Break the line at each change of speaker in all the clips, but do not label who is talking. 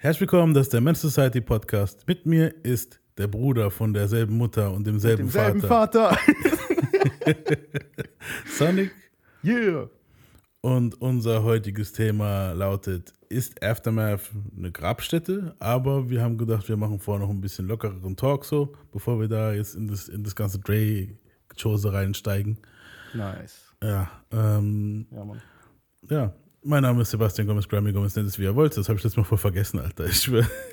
Herzlich willkommen, das ist der Men's Society Podcast. Mit mir ist der Bruder von derselben Mutter und demselben,
Demselben
Vater,
Vater.
Sonic.
yeah.
Und unser heutiges Thema lautet, ist Aftermath eine Grabstätte? Aber wir haben gedacht, wir machen vorher noch ein bisschen lockereren Talk so, bevor wir da jetzt in das, in das ganze Dre-Chose reinsteigen.
Nice.
Ja, ähm,
Ja, Mann.
ja. Mein Name ist Sebastian Gomez, Grammy Gomez, nennt es wie ihr wollt. Das habe ich letztes Mal voll vergessen, Alter. Ich schwöre.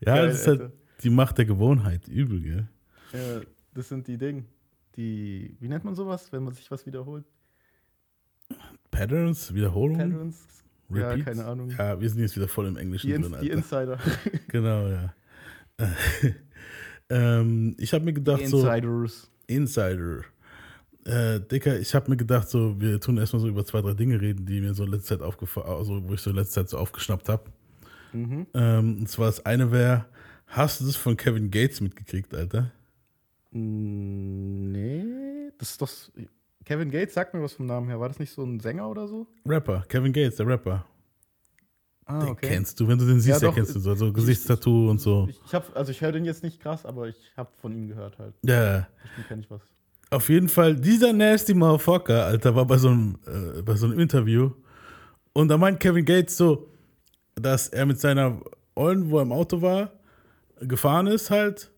ja,
Geil,
das ist halt
Alter.
die Macht der Gewohnheit. Übel, gell?
Ja, das sind die Dinge, die, wie nennt man sowas, wenn man sich was wiederholt?
Patterns, Wiederholungen,
Patterns? Ja,
Repeats?
keine Ahnung.
Ja, wir sind jetzt wieder voll im Englischen
Die,
drin, Alter.
die Insider.
Genau, ja. ähm, ich habe mir
Die
gedacht, so
Insiders.
Insider. Äh, Dicker, ich habe mir gedacht, so wir tun erstmal so über zwei, drei Dinge reden, die mir so letzte Zeit aufgefallen, also wo ich so letzte Zeit so aufgeschnappt habe.
Mhm.
Ähm, und zwar das eine wäre, hast du das von Kevin Gates mitgekriegt, Alter?
Mm, Nee, das ist doch. Kevin Gates, sagt mir was vom Namen her. War das nicht so ein Sänger oder so?
Rapper, Kevin Gates, der Rapper.
Ah,
Den kennst du, wenn du den siehst,
Ja,
der
doch.
kennst du so, so Gesichtstattoo und so.
Ich, ich hab, also ich höre den jetzt nicht krass, aber ich habe von ihm gehört halt.
Ja,
Bestimmt kenne ich was.
Auf jeden Fall, dieser nasty Motherfucker, Alter, war bei so einem, äh, bei so einem Interview. Und da meint Kevin Gates so, dass er mit seiner Ollen, wo er im Auto war, gefahren ist halt.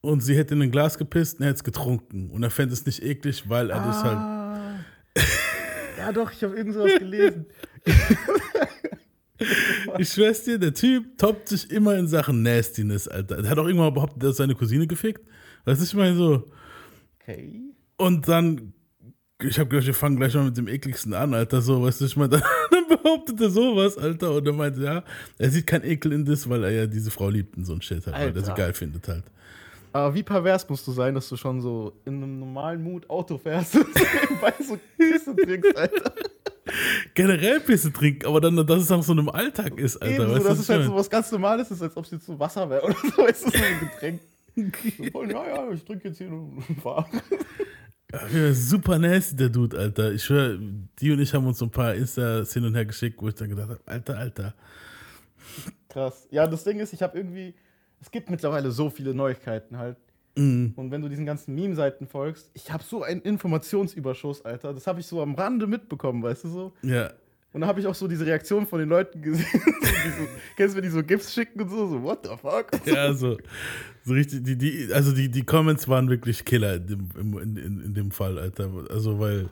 Und sie hätte in ein Glas gepisst und er hätte es getrunken. Und er fände es nicht eklig, weil er das halt.
Ah. ja, doch, ich habe irgend sowas gelesen.
Ich schwör's dir, der Typ toppt sich immer in Sachen Nastiness, Alter. Der hat auch irgendwann behauptet, er hat seine Cousine gefickt. Weißt du, ich meine so.
Okay.
Und dann, ich habe gedacht, wir fangen gleich mal mit dem ekligsten an, Alter. So, weißt du, ich meine, dann, dann behauptet er sowas, Alter. Und er meinte, ja, er sieht keinen Ekel in das, weil er ja diese Frau liebt und so ein Shit halt, weil er sie
Alter.
geil findet halt.
Aber wie pervers musst du sein, dass du schon so in einem normalen Mut Auto fährst und nebenbei so Küsse trinkst, Alter.
Generell Pisse trinken, aber dann, dass es auch so im Alltag ist, Alter.
Ebenso,
weißt
dass
was
es halt so was ganz Normales ist, als ob es jetzt so Wasser wäre oder so, weißt du, so ein Getränk. Voll, ja, ja, ich trinke jetzt hier und fahr.
Ja, super nasty, der Dude, Alter. Ich schwör, die und ich haben uns so ein paar Instas hin und her geschickt, wo ich dann gedacht habe, Alter, Alter.
Krass. Ja, das Ding ist, ich habe irgendwie, es gibt mittlerweile so viele Neuigkeiten halt.
Mhm.
Und wenn du diesen ganzen Meme-Seiten folgst, ich habe so einen Informationsüberschuss, Alter. Das habe ich so am Rande mitbekommen, weißt du so?
Ja,
Und da habe ich auch so diese Reaktion von den Leuten gesehen. so, kennst du, wenn die so GIFs schicken und so, so, what the fuck?
Ja, so, so richtig, die, die, also die, die Comments waren wirklich Killer in dem, in, in, in dem Fall, Alter. Also, weil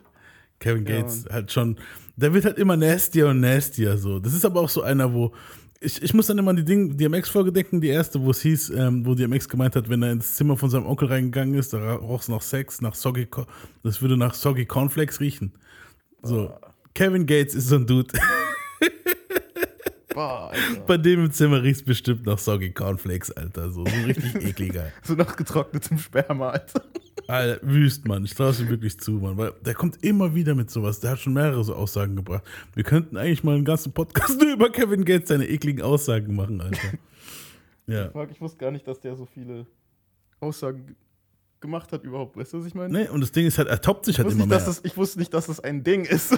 Kevin
Ja,
Gates halt schon, der wird halt immer nastier und nastier so. Das ist aber auch so einer, wo, ich, ich muss dann immer an die Ding, DMX-Folge denken, die erste, wo es hieß, ähm, wo DMX gemeint hat, wenn er ins Zimmer von seinem Onkel reingegangen ist, da roch es nach Sex, nach Soggy, das würde nach Soggy Cornflakes riechen. So, Kevin Gates ist so ein Dude.
Boah.
Bei dem im Zimmer riecht es bestimmt nach Soggy Cornflakes, Alter. So, so richtig ekliger.
So nach getrocknetem Sperma, Alter.
Alter, wüst, Mann. Ich traue es ihm wirklich zu, Mann. Weil der kommt immer wieder mit sowas. Der hat schon mehrere so Aussagen gebracht. Wir könnten eigentlich mal einen ganzen Podcast nur über Kevin Gates seine ekligen Aussagen machen, Alter. Ja.
Fuck, ich wusste gar nicht, dass der so viele Aussagen ge- gemacht hat überhaupt. Weißt du, was ich meine?
Nee, und das Ding ist halt, er toppt sich
ich,
halt immer
nicht,
mehr.
das, ich wusste nicht, dass das ein Ding ist.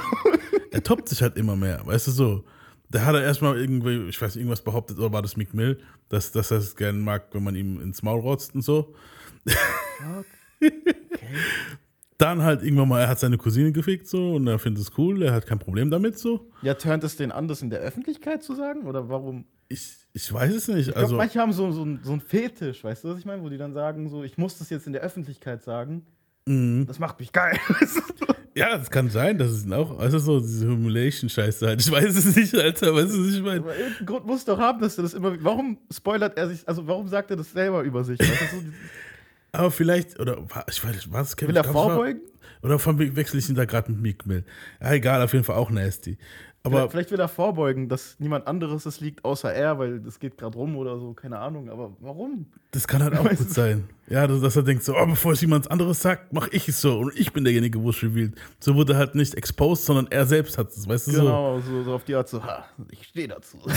Er toppt sich halt immer mehr. Weißt du so? Da hat er erstmal irgendwie, ich weiß, irgendwas behauptet, oder war das Mick Mill, dass, dass er es gerne mag, wenn man ihm ins Maul rotzt und so. Dann halt irgendwann mal, er hat seine Cousine gefickt so und er findet es cool, er hat kein Problem damit so.
ja, turnt es den an, das in der Öffentlichkeit zu sagen? Oder warum?
Ich, ich weiß es nicht.
Ich glaube,
Also,
manche haben so, so, so einen Fetisch, weißt du, was ich meine? Wo die dann sagen, so, ich muss das jetzt in der Öffentlichkeit sagen.
Mhm.
Das macht mich geil.
ja, das kann sein, das ist auch, also so diese Humiliation-Scheiße halt. Ich weiß es nicht, Alter, weißt du, was ich meine?
Aber irgendeinen Grund muss doch haben, dass er das immer. Warum spoilert er sich, also warum sagt er das selber über sich? So,
Aber vielleicht, oder ich weiß, was Kevin
will er
war-
vorbeugen?
Oder verwechsel ich ihn da gerade mit Meek Mill? Ja, egal, auf jeden Fall auch nasty. Aber
Vielleicht will er vorbeugen, dass niemand anderes es liegt, außer er, weil das geht gerade rum oder so, keine Ahnung. Aber warum?
das kann halt auch gut sein. Ja, dass, er denkt so, oh, bevor es jemand anderes sagt, mache ich es so. Und ich bin derjenige, wo es revealed. So wurde halt nicht exposed, sondern er selbst hat es, weißt du so.
Genau, so, so auf die Art so, ha, ich stehe dazu.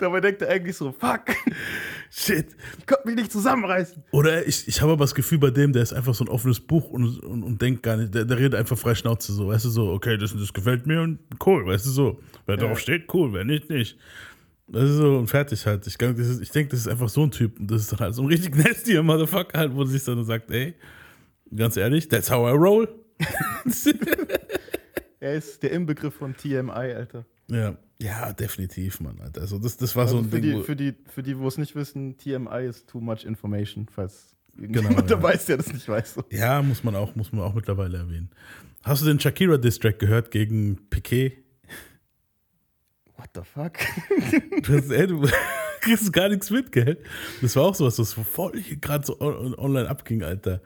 Dabei denkt er eigentlich so, fuck.
Shit.
Konnte mich nicht zusammenreißen.
Oder ich, ich habe aber das Gefühl bei dem, der ist einfach so ein offenes Buch und, und, und denkt gar nicht, der, der redet einfach frei Schnauze so, weißt du, so, okay, das, das gefällt mir und cool, weißt du, so. Wer
Ja.
drauf steht, cool, wer nicht, nicht. Das ist so und fertig halt. Ich, ist- ich denke, das ist einfach so ein Typ und das ist dann halt so ein richtig nasty Motherfucker halt, wo sich dann sagt, ey, ganz ehrlich, that's how I roll.
Er ist der Inbegriff von TMI, Alter.
ja. Ja, definitiv, Mann, Alter. Also das, das war
Also
so ein
für,
Ding,
die,
wo,
für, die, für die, wo es nicht wissen, TMI ist too much information, falls
Genau,
irgendjemand
ja.
dabei ist, der das nicht weiß.
Ja, muss man auch, muss man auch mittlerweile erwähnen. Hast du den Shakira-Distrack gehört gegen Piquet?
What the fuck?
Du, hast, ey, du kriegst gar nichts mit, gell? Das war auch sowas, was voll gerade so on, online abging, Alter.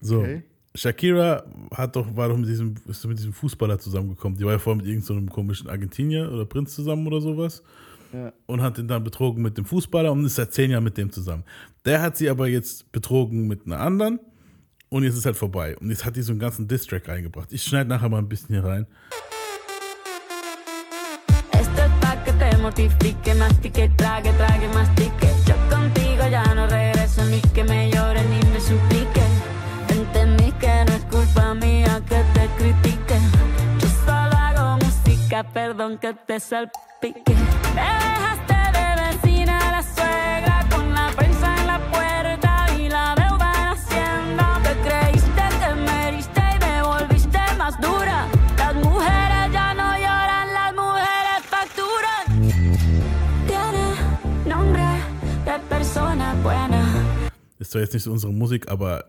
So.
Okay.
Shakira hat doch, war doch mit diesem, ist mit diesem Fußballer zusammengekommen. Die war ja vorher mit irgendeinem so komischen Argentinier oder Prinz zusammen oder sowas.
Ja.
Und hat ihn dann betrogen mit dem Fußballer und ist seit zehn Jahren mit dem zusammen. Der hat sie aber jetzt betrogen mit einer anderen und jetzt ist halt vorbei. Und jetzt hat die so einen ganzen Distrack reingebracht. Ich schneide nachher mal ein bisschen hier rein.
Esto perdón que te salpique. Dejaste de vecina la suegra con la prensa en la puerta y la deuda en Hacienda. Te creíste que me heriste y me volviste más dura. Las mujeres ya no lloran, las mujeres facturan. Tiene nombre de persona buena.
Ist zwar jetzt nicht so unsere Musik, aber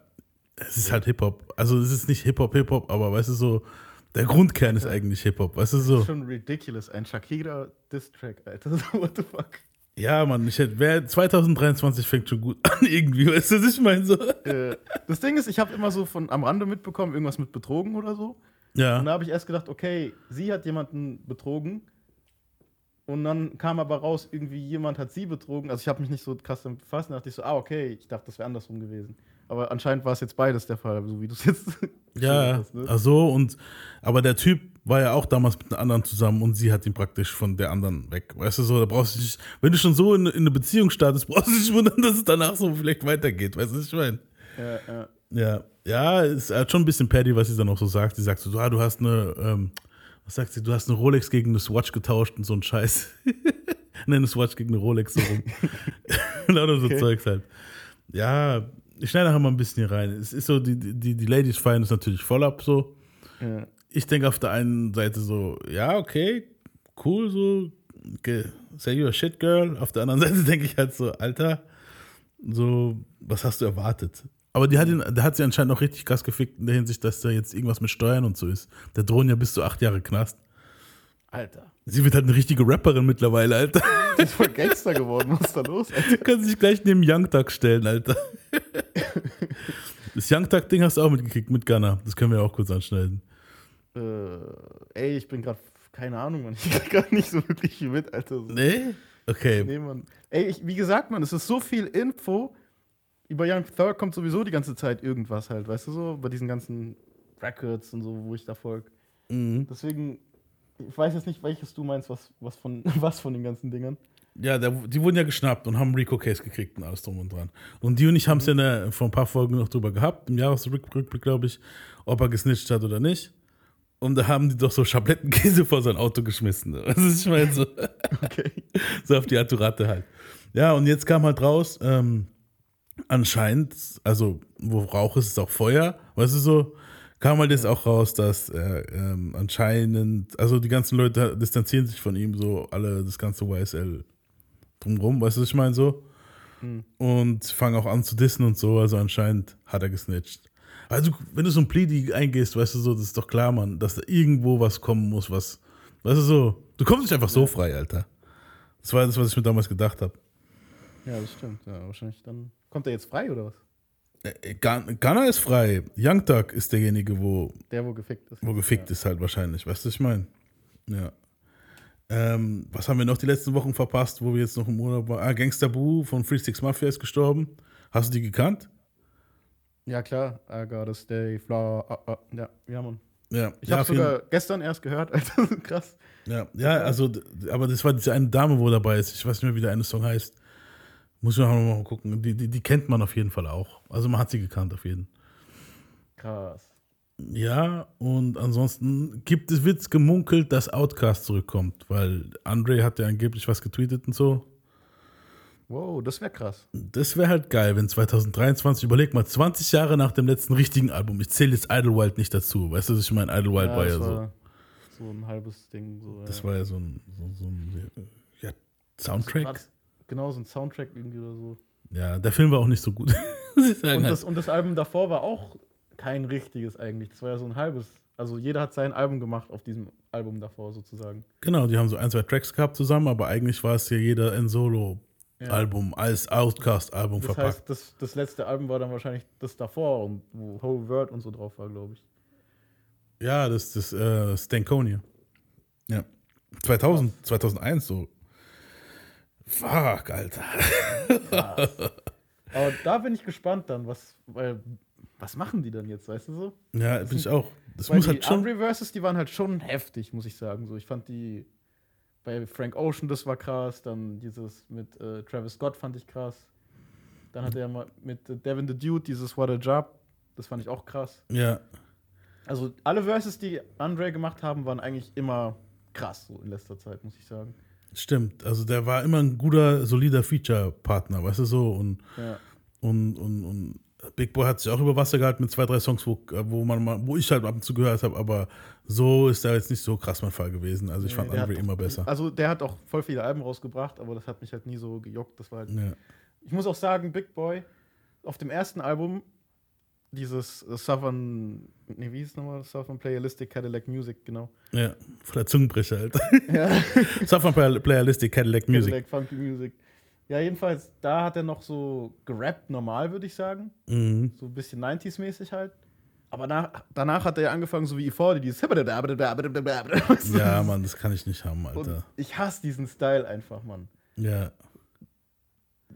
es ist halt Hip-Hop. Also es ist nicht Hip-Hop, Hip-Hop, aber weißt du so, der Grundkern ist eigentlich Hip-Hop. Weißt du so?
Schon ridiculous. Ein Shakira-Distrack, Alter. What the fuck?
Ja, Mann, ich hätte, wer 2023 fängt schon gut an irgendwie, weißt du, was ich meine so?
Äh, das Ding ist, ich habe immer so von am Rande mitbekommen, irgendwas mit betrogen oder so. Und da
Ja,
habe ich erst gedacht, okay, sie hat jemanden betrogen. Und dann kam aber raus, irgendwie jemand hat sie betrogen. Also ich habe mich nicht so krass damit befasst. Dann dachte ich so, ah, okay, ich dachte, das wäre andersrum gewesen. Aber anscheinend war es jetzt beides der Fall, so wie du es jetzt
ja,
hast, ne?
ach so und, aber der Typ war ja auch damals mit einer anderen zusammen und sie hat ihn praktisch von der anderen weg, weißt du so, da brauchst du nicht, wenn du schon so in, in eine Beziehung startest, brauchst du dich nicht wundern, dass es danach so vielleicht weitergeht, weißt du, was ich meine?
Ja, ja.
Ja, ja, ist halt schon ein bisschen petty, was sie dann auch so sagt. Sie sagt so, ah, du hast eine, ähm, was sagt sie, du hast eine Rolex gegen eine Swatch getauscht und so ein Scheiß. Nein, eine Swatch gegen eine Rolex so rum. Lauter so
Okay.
Zeugs halt. Ja, ich schneide nachher mal ein bisschen hier rein. Es ist so, die, die, die Ladies feiern es natürlich voll ab so.
ja.
Ich denke auf der einen Seite so, ja, okay, cool, so, okay, say you a shit girl. Auf der anderen Seite denke ich halt so, Alter, so, was hast du erwartet? Aber die hat, ihn, der hat sie anscheinend auch richtig krass gefickt in der Hinsicht, dass da jetzt irgendwas mit Steuern und so ist. Da drohen ja bis zu acht Jahre Knast.
Alter.
Sie wird halt eine richtige Rapperin mittlerweile, Alter.
Die ist voll Gangster geworden. Was ist da los, Alter?
Kann sich gleich neben Young Thug stellen, Alter. Das Young Thug-Ding hast du auch mitgekriegt mit Gunner. Das können wir auch kurz anschneiden.
Äh, ey, ich bin gerade, keine Ahnung, Mann. Ich krieg gerade nicht so wirklich viel mit, Alter. So.
Nee? Okay.
Nee, Mann. Ey, ich, wie gesagt, Mann, es ist so viel Info. Über Young Thug kommt sowieso die ganze Zeit irgendwas halt, weißt du so? Bei diesen ganzen Records und so, wo ich da folge.
Mhm.
Deswegen, ich weiß jetzt nicht, welches du meinst, was, was, von, was von den ganzen Dingern.
Ja, der, die wurden ja geschnappt und haben Rico Case gekriegt und alles drum und dran. Und die und ich haben es ja ne, vor ein paar Folgen noch drüber gehabt, im Jahresrückblick, glaube ich, ob er gesnitcht hat oder nicht. Und da haben die doch so Schablettenkäse vor sein Auto geschmissen. Das ist, ich meine, so,
Okay.
so auf die Atturate halt. Ja, und jetzt kam halt raus, ähm, anscheinend, also wo Rauch ist, ist auch Feuer, weißt du so, kam halt jetzt auch raus, dass äh, ähm, anscheinend, also die ganzen Leute distanzieren sich von ihm, so alle, das ganze YSL drumrum, weißt du, was ich meine so? Und fangen auch an zu dissen und so, also anscheinend hat er gesnitcht. Also, wenn du so ein Pleading eingehst, weißt du so, das ist doch klar, Mann, dass da irgendwo was kommen muss, was, weißt du so, du kommst nicht einfach so frei, Alter. Das war das, was ich mir damals gedacht habe.
Ja, das stimmt. Ja, wahrscheinlich dann. Kommt er jetzt frei oder was?
Äh, Ghana Ghana ist frei. Young Thug ist derjenige, wo,
Der, wo gefickt ist.
wo gefickt ist halt wahrscheinlich. Weißt du, was ich meine? Ja. Ähm, was haben wir noch die letzten Wochen verpasst, wo wir jetzt noch im Urlaub waren? Ah, Gangster Boo von Free Six Mafia ist gestorben. Hast du die gekannt?
Ja, klar. I gotta stay fly. Ah, ah. Ja, ja, Mann.
Ja.
Ich
ja,
habe sogar gestern erst gehört, Alter. Krass.
Ja, ja, also, aber das war diese eine Dame, wo dabei ist. Ich weiß nicht mehr, wie der eine Song heißt. Muss noch mal gucken. Die, die, die kennt man auf jeden Fall auch. Also man hat sie gekannt auf jeden.
Krass.
Ja, und ansonsten gibt es, wird gemunkelt, dass Outcast zurückkommt, weil Andre hat ja angeblich was getweetet und so.
Wow, das wäre krass.
Das wäre halt geil, wenn 2023, überleg mal, 20 Jahre nach dem letzten richtigen Album, ich zähle jetzt Idlewild nicht dazu, weißt du, was ich meine? Idlewild war ja
das
so.
so ein halbes Ding. So,
Das
ja.
war ja so ein, so, so ein ja,
War
Soundtrack.
Genau, so ein Soundtrack irgendwie oder so.
Ja, der Film war auch nicht so gut.
Und das, und das Album davor war auch kein richtiges eigentlich. Das war ja so ein halbes. Also jeder hat sein Album gemacht auf diesem Album davor sozusagen.
genau, die haben so ein, zwei Tracks gehabt zusammen, aber eigentlich war es ja jeder ein Solo-Album als Outcast-Album
Das
verpackt.
heißt, das, das letzte Album war dann wahrscheinlich das davor und wo Whole World und so drauf war, glaube ich.
Ja, das ist äh, Stankonia. Ja. 2000, 2001 so. Fuck, Alter.
Aber da bin ich gespannt dann, was, weil, was machen die dann jetzt, weißt du so?
Ja, bin ich auch. Das muss
die
halt schon.
Andre Versus, die waren halt schon heftig, muss ich sagen. So, ich fand die bei Frank Ocean, das war krass. Dann dieses mit äh, Travis Scott fand ich krass. Dann hat er mal mit äh, Devin the Dude dieses What a Job, das fand ich auch krass.
Ja,
Also alle Verses, die Andre gemacht haben, waren eigentlich immer krass, so in letzter Zeit, muss ich sagen.
Stimmt. Also der war immer ein guter, solider Feature-Partner, weißt du so. Und,
Ja.
und, und, und Big Boy hat sich auch über Wasser gehalten mit zwei, drei Songs, wo, wo, man mal, wo ich halt ab und zu gehört habe, aber so ist da jetzt nicht so krass mein Fall gewesen. Also ich
Nee,
fand Andre immer besser.
Also der hat auch voll viele Alben rausgebracht, aber das hat mich halt nie so gejuckt. Das war halt
Ja.
Ich muss auch sagen, Big Boy, auf dem ersten Album, dieses äh, Southern, nee, wie hieß es nochmal? Southern Playalistic Cadillac Music, genau.
ja, voller Zungenbrecher, Alter.
Ja,
Southern Playalistic Cadillac Music.
Cadillac Funky Music. Ja, jedenfalls, da hat er noch so gerappt, normal, würde ich sagen.
Mhm.
So ein bisschen 90s-mäßig halt. Aber nach, danach hat er ja angefangen, so wie E40, dieses.
Ja, Mann, das kann ich nicht haben,
Und
Alter.
ich hasse diesen Style einfach, Mann.
Ja.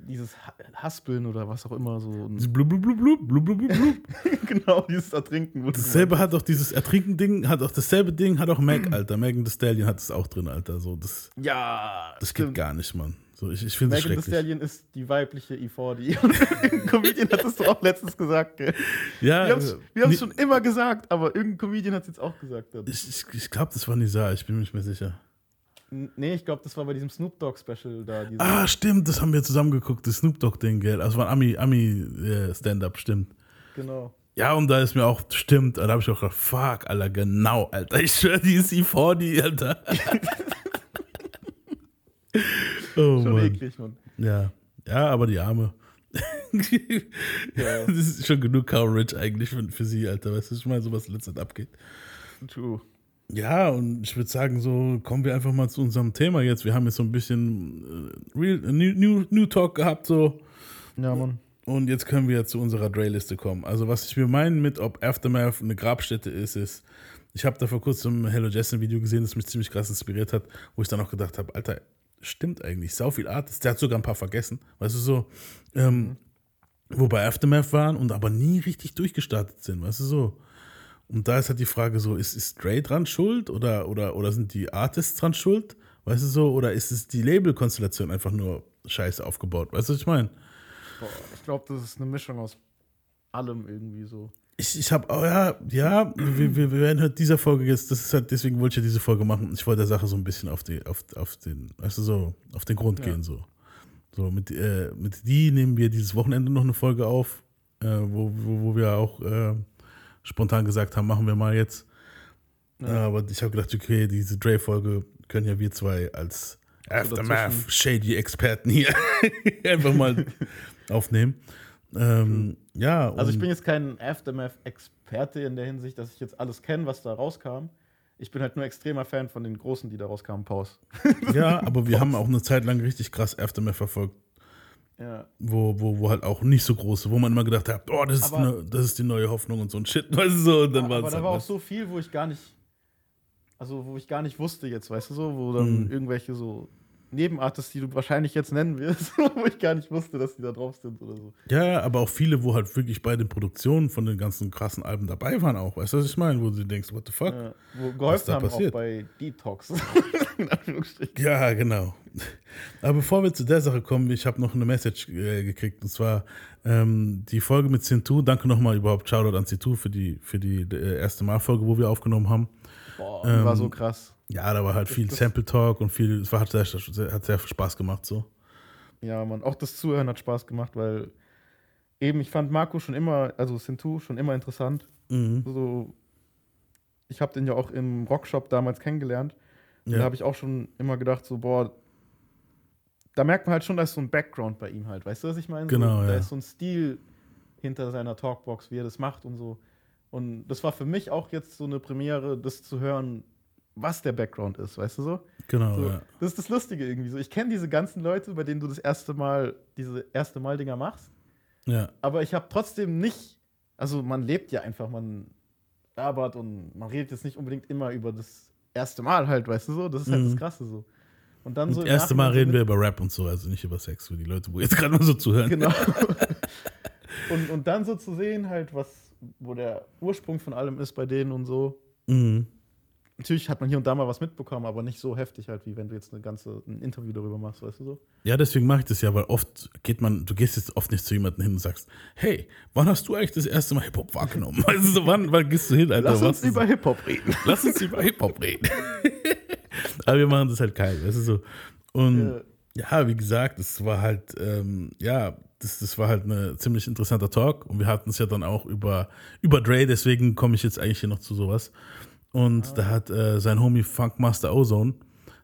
Dieses Ha- Haspeln oder was auch immer so.
Blub, blub, blub, blub, blub, blub, blub.
genau, dieses Ertrinken.
Dasselbe hat auch dieses Ertrinken-Ding, hat auch dasselbe Ding, hat auch Mac, Alter. Megan Thee Stallion hat es auch drin, Alter. So, das,
Ja,
das geht
stimmt.
gar nicht, Mann. So, ich, ich finde es
Megan
schrecklich.
Stallion ist die weibliche E40. Und irgendein Comedian hat es doch auch letztens gesagt, gell?
Ja,
Wir haben es
nee,
schon immer gesagt, aber irgendein Comedian hat es jetzt auch gesagt. Dann.
Ich, ich, ich glaube, das war Nisa, ich bin mir nicht mehr sicher.
Nee, ich glaube, das war bei diesem Snoop Dogg Special da.
Ah, stimmt, das haben wir zusammen geguckt, das Snoop Dogg-Ding, gell? Also war ein Ami, Ami äh, Stand-Up, stimmt.
Genau.
Ja, und da ist mir auch, stimmt, da habe ich auch gedacht, fuck, Alter, genau, Alter. Ich schwöre, die ist E40, Alter. oh,
Schon
Mann.
eklig, Mann.
Ja, ja, aber die Arme.
Ja.
Das ist schon genug Coverage eigentlich für, für sie, Alter. Weißt du, ich meine, so was letztendlich abgeht.
True.
Ja, und ich würde sagen, so kommen wir einfach mal zu unserem Thema jetzt. Wir haben jetzt so ein bisschen äh, Real, äh, New, New, New Talk gehabt, so.
Ja, Mann.
Und jetzt können wir zu unserer Dre-Liste kommen. Also, was ich mir meine mit, ob Aftermath eine Grabstätte ist, ist, ich habe da vor kurzem ein Hello Justin-Video gesehen, das mich ziemlich krass inspiriert hat, wo ich dann auch gedacht habe, Alter, stimmt eigentlich, sau viel Artists. Der hat sogar ein paar vergessen. Weißt du, so, ähm, wo bei Aftermath waren und aber nie richtig durchgestartet sind, weißt du, so. Und da ist halt die Frage so, ist, ist Dre dran schuld oder, oder, oder sind die Artists dran schuld? Weißt du so, oder ist es die Label-Konstellation einfach nur scheiße aufgebaut? Weißt du, was ich meine?
Ich glaube, das ist eine Mischung aus allem irgendwie so.
Ich, ich habe, oh ja, ja, wir, wir, wir werden halt dieser Folge jetzt, das ist halt, deswegen wollte ich ja diese Folge machen. Ich wollte der Sache so ein bisschen auf, die, auf, auf den, weißt du, so, auf den Grund
Ja.
gehen, so. So, mit, äh, mit die nehmen wir dieses Wochenende noch eine Folge auf, äh, wo, wo, wo wir auch äh, spontan gesagt haben, machen wir mal jetzt.
Ja.
Aber ich habe gedacht, okay, diese Dre-Folge können ja wir zwei als Aftermath
dazwischen.
Shady-Experten hier einfach mal aufnehmen. Ähm, ja,
Also ich bin jetzt kein Aftermath-Experte in der Hinsicht, dass ich jetzt alles kenne, was da rauskam. Ich bin halt nur extremer Fan von den Großen, die da rauskamen, Pause.
Ja, aber wir haben auch eine Zeit lang richtig krass Aftermath verfolgt,
Ja.
wo, wo, wo halt auch nicht so große, wo man immer gedacht hat, oh, das ist,
Aber-
ne, das ist die neue Hoffnung und so ein Shit, weißt du so, und dann war
aber da
halt
war auch so viel, wo ich gar nicht, also wo ich gar nicht wusste jetzt, weißt du so, wo dann
Mhm.
irgendwelche so Nebenartists, die du wahrscheinlich jetzt nennen wirst, wo ich gar nicht wusste, dass die da drauf sind oder so.
Ja, aber auch viele, wo halt wirklich bei den Produktionen von den ganzen krassen Alben dabei waren auch. Weißt du, was ich meine? Wo du denkst, what the fuck?
Ja, wo
Was
geholfen
da
haben
passiert?
auch bei Detox.
Ja, genau. Aber bevor wir zu der Sache kommen, ich habe noch eine Message äh, gekriegt und zwar ähm, die Folge mit Cintu. Danke nochmal überhaupt Shoutout an Cintu für die, für die äh, erste Mal-Folge, wo wir aufgenommen haben.
Boah, die war
Ähm,
so krass.
Ja, da war halt viel
das-
Sample Talk und viel, es war, hat, sehr, hat sehr viel Spaß gemacht so.
Ja, Mann, auch das Zuhören hat Spaß gemacht, weil eben, ich fand Marco schon immer, also Sintu schon immer interessant.
Mhm.
So, ich habe den ja auch im Rockshop damals kennengelernt. Und
Ja.
Da habe ich auch schon immer gedacht, so, boah, da merkt man halt schon, da ist so ein Background bei ihm halt. Weißt du, was ich meine?
Genau,
so, Da
ja.
ist so ein Stil hinter seiner Talkbox, wie er das macht und so. Und das war für mich auch jetzt so eine Premiere, das zu hören, was der Background ist, weißt du so?
Genau,
So,
ja.
Das ist das Lustige irgendwie so. Ich kenne diese ganzen Leute, bei denen du das erste Mal diese erste Mal Dinger machst,
ja.
aber ich habe trotzdem nicht, also man lebt ja einfach, man labert und man redet jetzt nicht unbedingt immer über das erste Mal halt, weißt du so? Das ist halt
Mhm.
das Krasse so. Und dann so
Das erste Mal reden wir über Rap und so, also nicht über Sex, für die Leute, wo jetzt gerade mal so zuhören.
Genau. und, und dann so zu sehen, halt, was, wo der Ursprung von allem ist bei denen und so.
Mhm.
Natürlich hat man hier und da mal was mitbekommen, aber nicht so heftig halt, wie wenn du jetzt eine ganze, ein Interview darüber machst, weißt du so?
Ja, deswegen mache ich das ja, weil oft geht man, du gehst jetzt oft nicht zu jemandem hin und sagst, hey, wann hast du eigentlich das erste Mal Hip-Hop wahrgenommen? Weißt du, so, wann, wann gehst du hin, Alter?
Lass uns über Hip-Hop reden.
Lass uns über Hip-Hop reden. Aber wir machen das halt geil, weißt du so. Und ja, wie gesagt, es war halt, ähm, ja, das, das war halt ein ziemlich interessanter Talk und wir hatten es ja dann auch über, über Dre, deswegen komme ich jetzt eigentlich hier noch zu sowas. Und da hat äh, sein Homie Funkmaster Ozone,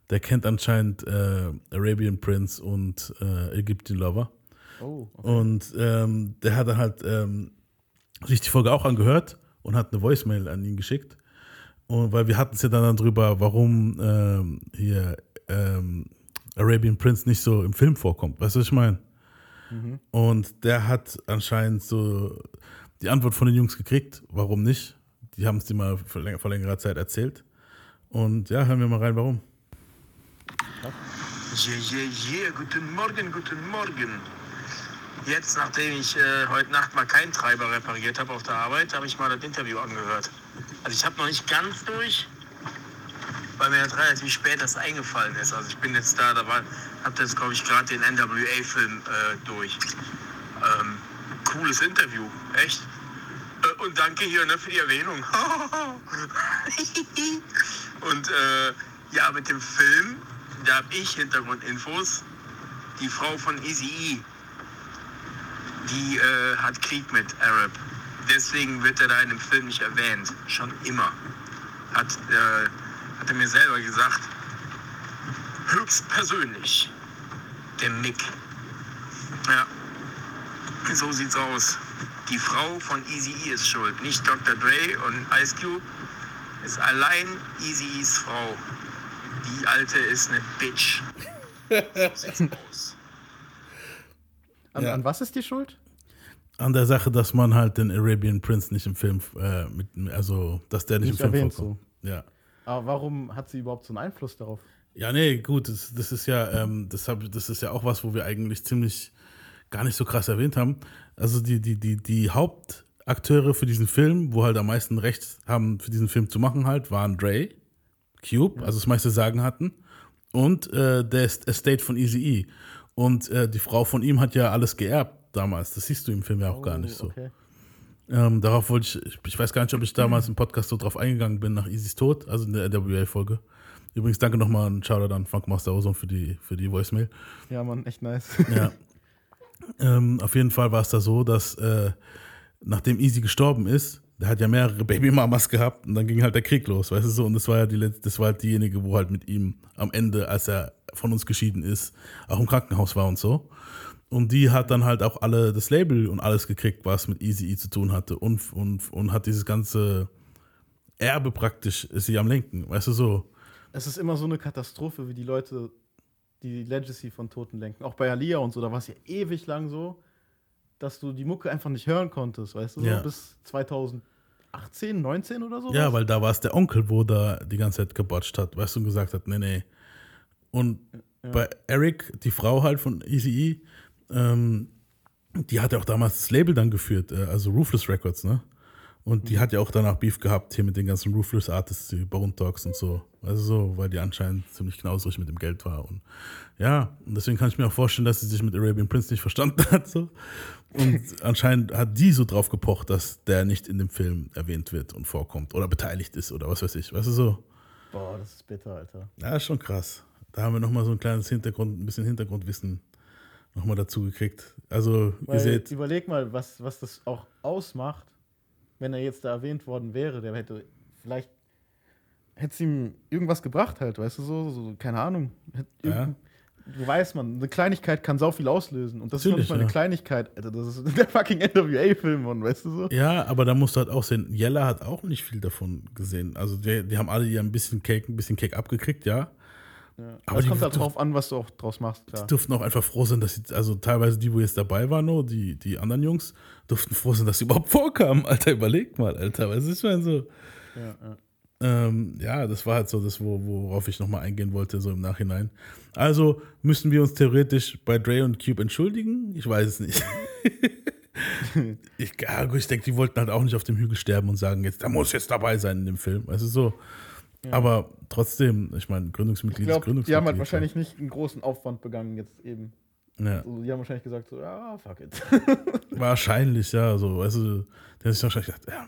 der kennt anscheinend äh, Arabian Prince und äh, Egyptian Lover.
Oh,
Und ähm, der hat dann halt ähm, sich die Folge auch angehört und hat eine Voicemail an ihn geschickt. Und weil wir hatten es ja dann drüber, warum ähm, hier ähm, Arabian Prince nicht so im Film vorkommt. Weißt du, was ich meine? Und der hat anscheinend so die Antwort von den Jungs gekriegt, warum nicht. Die haben es dir mal vor, länger, vor längerer Zeit erzählt. Und ja, hören wir mal rein, warum.
Yeah, yeah, yeah, guten Morgen, guten Morgen. Jetzt, nachdem ich äh, heute Nacht mal keinen Treiber repariert habe auf der Arbeit, habe ich mal das Interview angehört. Also ich habe noch nicht ganz durch, weil mir das relativ spät erst eingefallen ist. Also ich bin jetzt da, da war, habe jetzt glaube ich gerade den NWA-Film äh, durch. Ähm, cooles Interview, echt. Äh, und danke hier ne, für die Erwähnung. und äh, ja, mit dem Film, da habe ich Hintergrundinfos. Die Frau von Easy E, die äh, hat Krieg mit Arab. Deswegen wird er da in dem Film nicht erwähnt. Schon immer. Hat, äh, hat er mir selber gesagt. Höchstpersönlich. Der Mick. Ja. So sieht's aus. Die Frau von Easy E ist schuld. Nicht Dr. Dre und Ice Cube. Ist allein Easy E's Frau. Die alte ist eine Bitch. So sieht's aus.
An,
Ja.
an was ist die Schuld?
An der Sache, dass man halt den Arabian Prince nicht im Film, äh, mit, also, dass der nicht,
Nicht
im Film
erwähnt,
vorkommt. Ja.
Aber warum hat sie überhaupt so einen Einfluss darauf?
Ja, nee, gut, das, das ist ja, ähm, das, hab, das ist ja auch was, wo wir eigentlich ziemlich gar nicht so krass erwähnt haben. Also die, die, die, die Hauptakteure für diesen Film, wo halt am meisten Recht haben, für diesen Film zu machen, halt, waren Dre, Cube, also das meiste Sagen hatten, und äh, der Est- Estate von Easy E. Und äh, die Frau von ihm hat ja alles geerbt damals. Das siehst du im Film ja auch gar nicht so.
Oh, Okay.
Ähm, darauf wollte ich, ich, weiß gar nicht, ob ich damals im Podcast so drauf eingegangen bin nach Easys Tod, also in der NWA-Folge. Übrigens, danke nochmal an Shoutout an Funkmaster Ozone für die, für die Voicemail.
Ja, Mann, echt nice.
Ja. ähm, auf jeden Fall war es da so, dass äh, nachdem Easy gestorben ist, der hat ja mehrere Babymamas gehabt und dann ging halt der Krieg los, weißt du so. Und das war ja die letzte, das war halt diejenige, wo halt mit ihm am Ende, als er von uns geschieden ist, auch im Krankenhaus war und so. Und die hat dann halt auch alle das Label und alles gekriegt, was mit Easy E zu tun hatte und, und, und hat dieses ganze Erbe praktisch, sie am Lenken, weißt du so.
Es ist immer so eine Katastrophe, wie die Leute die Legacy von Toten lenken. Auch bei Alia und so, da war es ja ewig lang so, dass du die Mucke einfach nicht hören konntest, weißt du, so
Ja.
bis 2018, 19 oder so.
Ja, weil da war es der Onkel, wo da die ganze Zeit gebotcht hat, weißt du, und gesagt hat, nee, nee. Und bei Eric, die Frau halt von Easy ähm, die hat ja auch damals das Label dann geführt, äh, also Ruthless Records, ne? Und die hat ja auch danach Beef gehabt hier mit den ganzen Ruthless Artists, die Bone Talks und so. Also so, weil die anscheinend ziemlich knausrig mit dem Geld war. Und ja, und deswegen kann ich mir auch vorstellen, dass sie sich mit Arabian Prince nicht verstanden hat. So. Und anscheinend hat die so drauf gepocht, dass der nicht in dem Film erwähnt wird und vorkommt oder beteiligt ist oder was weiß ich. Weißt du so?
Boah, das ist bitter, Alter.
Ja, ist schon krass. Da haben wir nochmal so ein kleines Hintergrund, ein bisschen Hintergrundwissen nochmal dazu gekriegt. Also,
Weil,
ihr seht,
Überleg mal, was, was das auch ausmacht, wenn er jetzt da erwähnt worden wäre. Der hätte vielleicht hätte es ihm irgendwas gebracht halt, weißt du so, so keine Ahnung.
Ja.
Du weißt man, eine Kleinigkeit kann sau viel auslösen und das ist
Natürlich,
nicht mal eine
ja.
Kleinigkeit, Alter, das ist der fucking NWA-Film, Mann, weißt du so?
ja, aber da musst du halt auch sehen, Jella hat auch nicht viel davon gesehen. Also, die, die haben alle ihr ein bisschen Cake, ein bisschen Cake abgekriegt, ja.
Ja.
Aber
es kommt halt drauf an, was du auch draus machst, klar.
Die durften auch einfach froh sein, dass sie, also teilweise die, wo jetzt dabei waren, nur die, die anderen Jungs, durften froh sein, dass sie überhaupt vorkamen. Alter, überleg mal, Alter. Was ist denn so?
Ja, ja.
Ähm, ja, das war halt so das, wo, worauf ich nochmal eingehen wollte, so im Nachhinein. Also müssen wir uns theoretisch bei Dre und Cube entschuldigen? Ich weiß es nicht. ich ich denke, die wollten halt auch nicht auf dem Hügel sterben und sagen, jetzt, der muss jetzt dabei sein in dem Film. Weißt du Aber trotzdem, ich meine,
Ich
Gründungsmitglied ist Gründungsmitglied.
die haben halt wahrscheinlich nicht einen großen Aufwand begangen jetzt eben.
Ja.
Also, die haben wahrscheinlich gesagt so, ja, fuck it.
Wahrscheinlich, ja, so, weißt du, der hat sich wahrscheinlich gedacht, ja,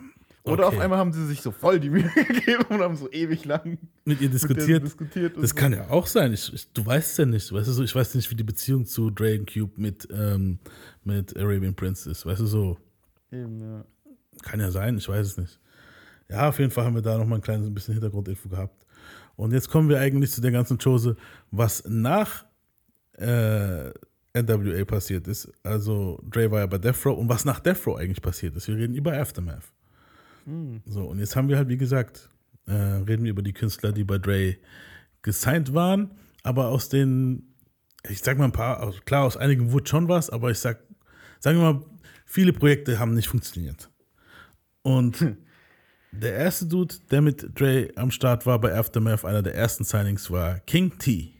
Oder
okay.
auf einmal haben sie sich so voll die Mühe gegeben und haben so ewig lang
mit ihr
mit
diskutiert.
denen diskutiert.
Das
so.
kann ja auch sein. Ich, ich, du weißt es ja nicht. Weißt du, so, ich weiß nicht, wie die Beziehung zu und Cube mit, ähm, mit Arabian Prince ist. Weißt du, so.
Eben, ja.
Kann ja sein, ich weiß es nicht. Ja, auf jeden Fall haben wir da nochmal ein kleines bisschen Hintergrundinfo gehabt. Und jetzt kommen wir eigentlich zu der ganzen Chose, was nach äh, NWA passiert ist. Also Dre war ja bei Death Row und was nach Death Row eigentlich passiert ist. Wir reden über Aftermath. So, und jetzt haben wir halt, wie gesagt, äh, reden wir über die Künstler, die bei Dre gesigned waren, aber aus den, ich sag mal ein paar, also klar, aus einigen wurde schon was, aber ich sag, sagen wir mal, viele Projekte haben nicht funktioniert. Und der erste Dude, der mit Dre am Start war bei Aftermath, einer der ersten Signings war King T.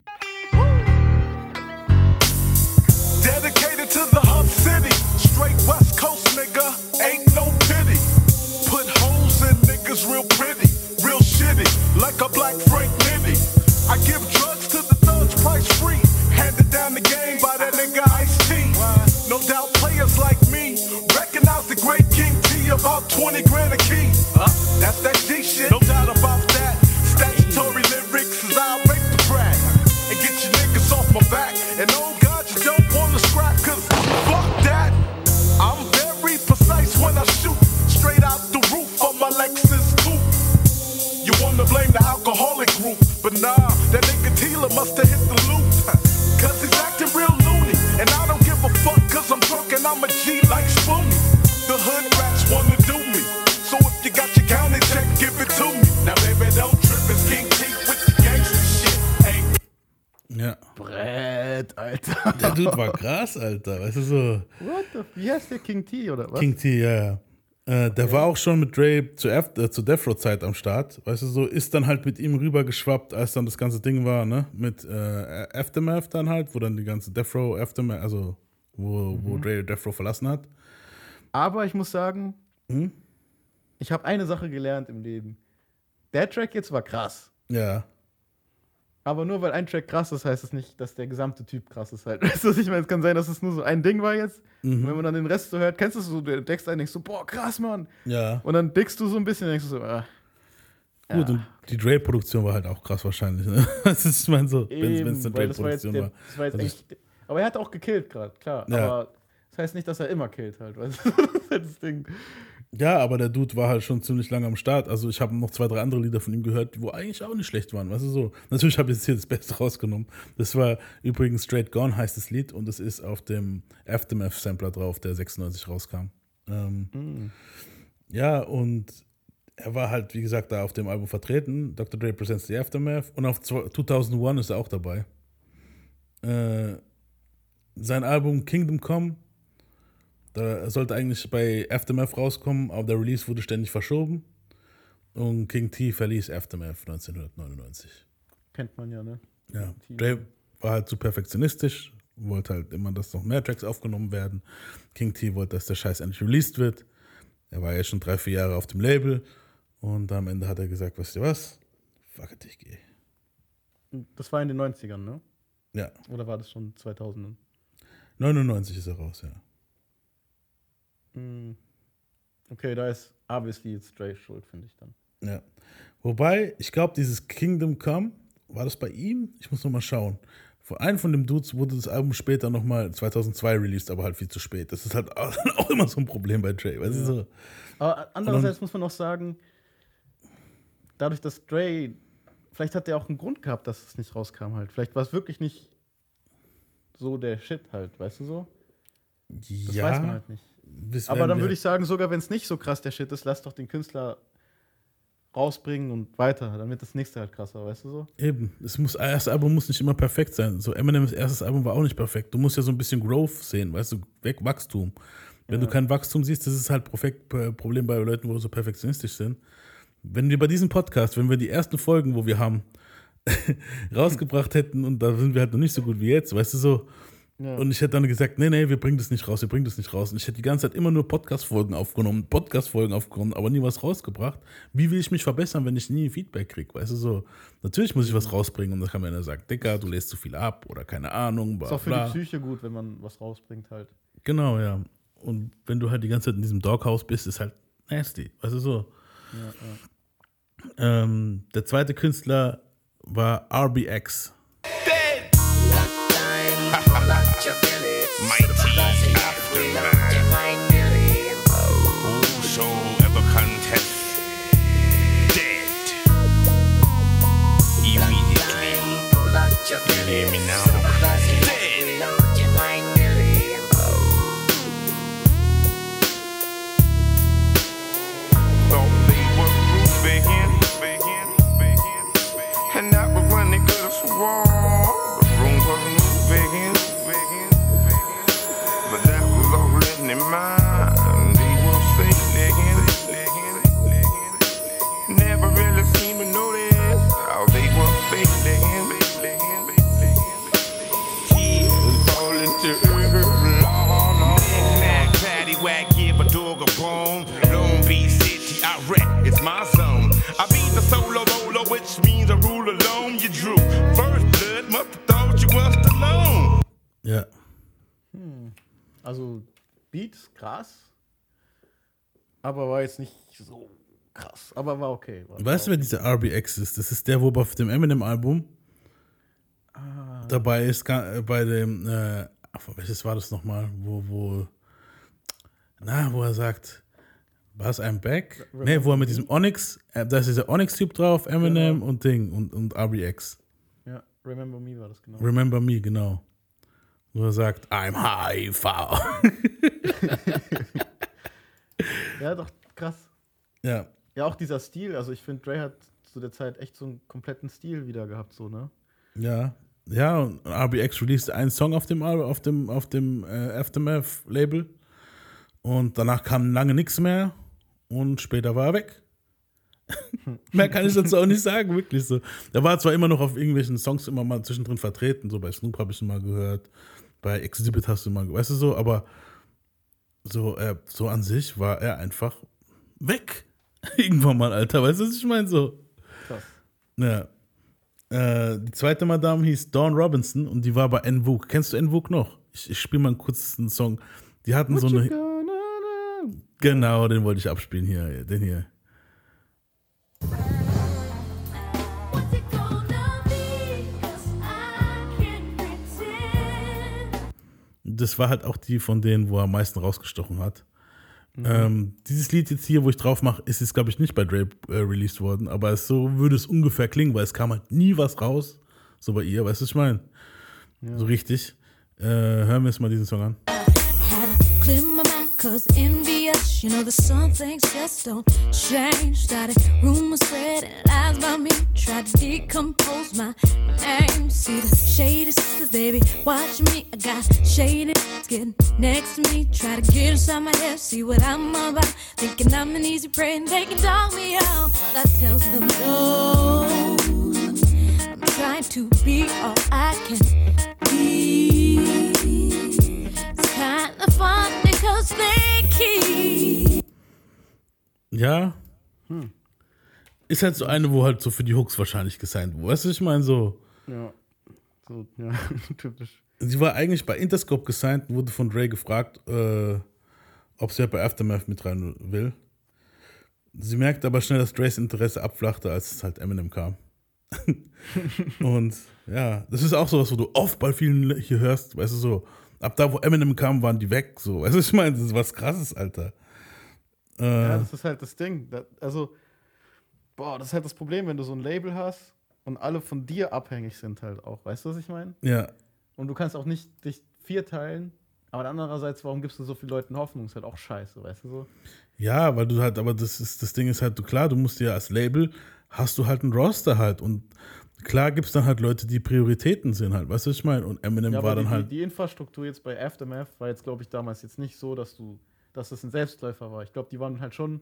Alter.
Weißt du so,
What the, wie heißt der King T oder was?
King T, ja, ja. Äh, der war auch schon mit Dre zu, F äh, zu Death Row Zeit am Start, weißt du so, ist dann halt mit ihm rübergeschwappt, als dann das ganze Ding war, ne, mit äh, Aftermath dann halt, wo dann die ganze Death Row Aftermath, also wo, wo Dre Death Row verlassen hat.
Aber ich muss sagen,
Hm?
ich habe eine Sache gelernt im Leben. Der Track jetzt war krass.
Ja,
Aber nur weil ein Track krass ist, heißt es nicht, dass der gesamte Typ krass ist halt. Weißt du, was ich meine? Es kann sein, dass es nur so ein Ding war jetzt.
Mhm.
Und wenn man dann den Rest so hört, kennst du es so, du denkst ein, denkst so, boah, krass, Mann.
ja.
Und dann dickst du so ein bisschen denkst du so, ah,
Gut, und die Dre-Produktion war halt auch krass wahrscheinlich, ne? Das ist, ich meine so, wenn es eine
das war jetzt,
Dre-Produktion
der,
war.
das war jetzt
Also
echt, aber er hat auch gekillt gerade, klar.
Ja.
Aber das heißt nicht, dass er immer killt halt, weißt du? Das ist halt das Ding.
Ja, aber der Dude war halt schon ziemlich lange am Start. Also ich habe noch zwei, drei andere Lieder von ihm gehört, die wo eigentlich auch nicht schlecht waren. Weißt du so? Natürlich habe ich jetzt hier das Beste rausgenommen. Das war übrigens Straight Gone heißt das Lied und es ist auf dem Aftermath-Sampler drauf, der 96 rauskam. Ähm, Ja, und er war halt, wie gesagt, da auf dem Album vertreten. Dr. Dre Presents the Aftermath und auf 2001 ist er auch dabei. Äh, sein Album Kingdom Come da sollte eigentlich bei Aftermath rauskommen, aber der Release wurde ständig verschoben. Und King T verließ Aftermath 1999.
Kennt man ja, ne?
Ja. Dre war halt zu perfektionistisch, wollte halt immer, dass noch mehr Tracks aufgenommen werden. King T wollte, dass der Scheiß endlich released wird. Er war jetzt schon drei, vier Jahre auf dem Label und am Ende hat er gesagt, weißt du was? Fuck it, ich gehe.
Das war in den 90ern, ne?
Ja,
Oder war das schon 2000?
99 ist er raus, ja.
Hm. Okay, da ist obviously jetzt Dre schuld, finde ich dann.
Ja. Wobei, ich glaube, dieses Kingdom Come, war das bei ihm? Ich muss noch mal schauen. Von einem von dem Dudes wurde das Album später noch mal 2002 released, aber halt viel zu spät. Das ist halt auch, immer so ein Problem bei Dre. Weißt du, so.
Aber andererseits muss man auch sagen, dadurch, dass Dre, vielleicht hat er auch einen Grund gehabt, dass es nicht rauskam halt. Vielleicht war es wirklich nicht so der Shit halt, weißt du so? Das
ja,
weiß man halt nicht. Aber dann
wir-
würde ich sagen, sogar wenn es nicht so krass der Shit ist, lass doch den Künstler rausbringen und weiter, damit das nächste halt krasser, weißt du so?
Eben, es muss, das erste Album muss nicht immer perfekt sein. So Eminems erstes Album war auch nicht perfekt. Du musst ja so ein bisschen Growth sehen, weißt du, weg Wachstum. Wenn du kein Wachstum siehst, das ist halt perfekt, äh, Problem bei Leuten, wo so perfektionistisch sind. Wenn wir bei diesem Podcast, wenn wir die ersten Folgen, wo wir haben, rausgebracht hätten und da sind wir halt noch nicht so gut wie jetzt, weißt du so.
Ja.
Und ich hätte dann gesagt, nee, nee, wir bringen das nicht raus, wir bringen das nicht raus. Und ich hätte die ganze Zeit immer nur Podcast-Folgen aufgenommen, Podcast-Folgen aufgenommen, aber nie was rausgebracht. Wie will ich mich verbessern, wenn ich nie Feedback kriege? Weißt du so, natürlich muss ich was rausbringen und dann kann mir einer sagen, Dicker, du lässt zu viel ab oder keine Ahnung, bla,
Ist auch für
bla.
die Psyche gut, wenn man was rausbringt halt.
Genau, ja. Und wenn du halt die ganze Zeit in diesem Doghouse bist, ist halt nasty. Weißt du so. Ähm, der zweite Künstler war RBX.
Mighty aftermath. Whosoever contest dead immediately. You hear me now?
Ja.
Also, Beat ist krass, aber war jetzt nicht so krass, aber war okay. War,
Weißt du, wer dieser RBX ist? Das ist der, wo auf dem Eminem-Album dabei ist, äh, bei dem, äh, welches war das nochmal? Wo, wo, na, wo er sagt, was I'm back? Ne, wo er mit diesem Onyx, äh, da ist dieser Onyx-Typ drauf, Eminem und Ding und, und RBX.
Ja, Remember Me war das genau.
Remember Me, genau. Er sagt, I'm high, far.
Ja, doch, krass.
ja,
Ja, auch dieser Stil, also ich finde, Dre hat zu der Zeit echt so einen kompletten Stil wieder gehabt, so, ne?
ja. Ja, und RBX released einen Song auf dem, auf dem, auf dem äh, Aftermath-Label. Und danach kam lange nichts mehr. Und später war er weg. mehr kann ich dazu auch nicht sagen, wirklich so. Der war zwar immer noch auf irgendwelchen Songs immer mal zwischendrin vertreten, so bei Snoop habe ich ihn mal gehört, bei Exhibit hast du mal weißt du so, aber so, äh, so an sich war er einfach weg. Irgendwann mal, Alter, weißt du, was ich meine? So.
Krass.
Ja. Äh, die zweite Madame hieß Dawn Robinson und die war bei Envook. Kennst du Envook noch? Ich, ich spiele mal einen kurzen Song. Die hatten so eine. Genau, den wollte ich abspielen hier. Den hier. Das war halt auch die von denen, wo er am meisten rausgestochen hat. Ähm, dieses Lied jetzt hier, wo ich drauf mache, ist jetzt, glaube ich, nicht bei Dre äh, released worden, aber es so würde es ungefähr klingen, weil es kam halt nie was raus. So bei ihr, weißt du, was ich meine? So richtig. Äh, hören wir jetzt mal diesen Song an.
Cause envious. You know, there's some things just don't change. Started rumors spreading lies about me. Tried to decompose my name. See the shady sisters, baby. Watch me. I got shady getting next to me. Try to get inside my head, see what I'm about. Thinking I'm an easy prey and they can dog me out. But I tells them no. I'm trying to be all I can be. It's kind of fun
Ja. Ist halt so eine, wo halt so für die Hooks wahrscheinlich gesigned wurde. Weißt du, ich meine so,
Ja. So, ja, typisch.
sie war eigentlich bei Interscope gesigned und wurde von Dre gefragt, äh, ob sie halt bei Aftermath mit rein will. Sie merkte aber schnell, dass Dre's Interesse abflachte, als es halt Eminem kam. und ja, das ist auch sowas, wo du oft bei vielen hier hörst, weißt du, so, ab da, wo Eminem kam, waren die weg, so. Du, ich meine, das ist was krasses, Alter. Äh,
Ja, das ist halt das Ding. Da, also, boah, das ist halt das Problem, wenn du so ein Label hast und alle von dir abhängig sind halt auch. Weißt du, was ich meine?
ja,
Und du kannst auch nicht dich vierteilen. Aber andererseits, warum gibst du so vielen Leuten Hoffnung? Ist halt auch scheiße, weißt du so?
Ja, weil du halt, aber das ist, das Ding ist halt, du klar, du musst ja als Label, hast du halt einen Roster halt und klar gibt es dann halt Leute, die Prioritäten sind halt, weißt du, was ich meine? Und Eminem
Ja,
war dann
die,
halt,
die Infrastruktur jetzt bei Aftermath war jetzt, glaube ich, damals jetzt nicht so, dass du, dass das ein Selbstläufer war. Ich glaube, die waren halt schon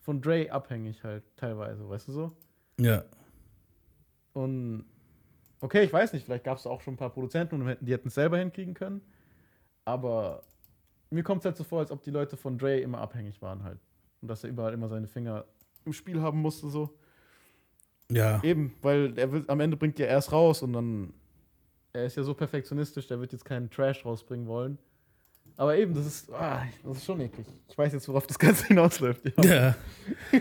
von Dre abhängig halt teilweise, weißt du so?
ja,
Und okay, ich weiß nicht, vielleicht gab es auch schon ein paar Produzenten und die hätten es selber hinkriegen können. Aber mir kommt es halt so vor, als ob die Leute von Dre immer abhängig waren halt. Und dass er überall immer seine Finger im Spiel haben musste, so.
Ja,
Eben, weil er will, am Ende bringt ja erst raus und dann. Er ist ja so perfektionistisch, der wird jetzt keinen Trash rausbringen wollen. Aber eben, das ist, ah, das ist schon eklig. Ich weiß jetzt, worauf das Ganze hinausläuft. Ja.
ja.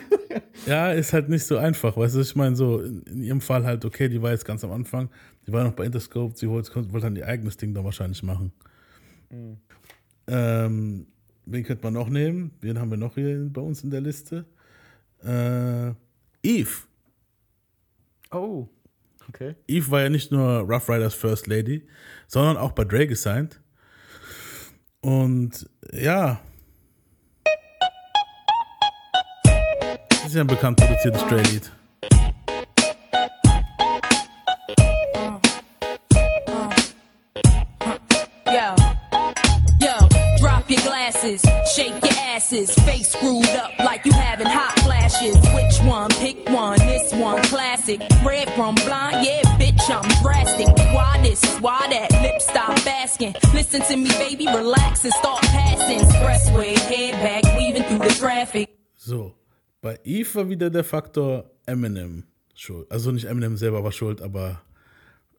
ja, ist halt nicht so einfach, weißt du, ich meine, so in, ihrem Fall halt, okay, die war jetzt ganz am Anfang, die war noch bei Interscope, sie wollte, wollte dann ihr eigenes Ding da wahrscheinlich machen. Ähm, wen könnte man noch nehmen? Wen haben wir noch hier bei uns in der Liste? Äh, Eve.
Oh. Okay.
Eve war ja nicht nur Rough Riders First Lady, sondern auch bei Dre gesigned. Und ja. Das ist ja ein bekannt produziertes Dre-Lied.
Yo, yo, drop your glasses, shake your asses, face screwed up like you having hot flashes. Which one? Pick one. This one, classic. Red from blind, yeah, bitch, I'm drastic. Why this? Why that? Lip stop asking. Listen to me, baby, relax and start passing. Expressway, head back, weaving through the traffic.
So, bei Eve war wieder der Faktor Eminem schuld. Also nicht Eminem selber war schuld, aber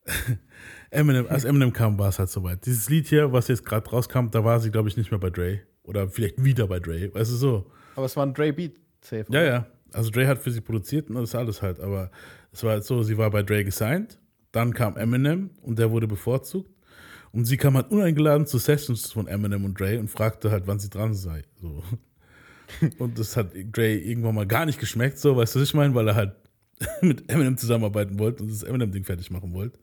Eminem, als Eminem kam, war es halt soweit. Dieses Lied hier, was jetzt gerade rauskam, da war sie, glaube ich, nicht mehr bei Dre. Oder vielleicht wieder bei Dre. Weißt du so?
Aber es war ein Dre Beat safe.
Ja, ja. Also Dre hat für sie produziert und das ist alles halt. Aber es war halt so, sie war bei Dre gesigned, dann kam Eminem und der wurde bevorzugt. Und sie kam halt uneingeladen zu Sessions von Eminem und Dre und fragte halt, wann sie dran sei. So. Und das hat Dre irgendwann mal gar nicht geschmeckt, so, weißt du, was ich meine? Weil er halt mit Eminem zusammenarbeiten wollte und das Eminem-Ding fertig machen wollte.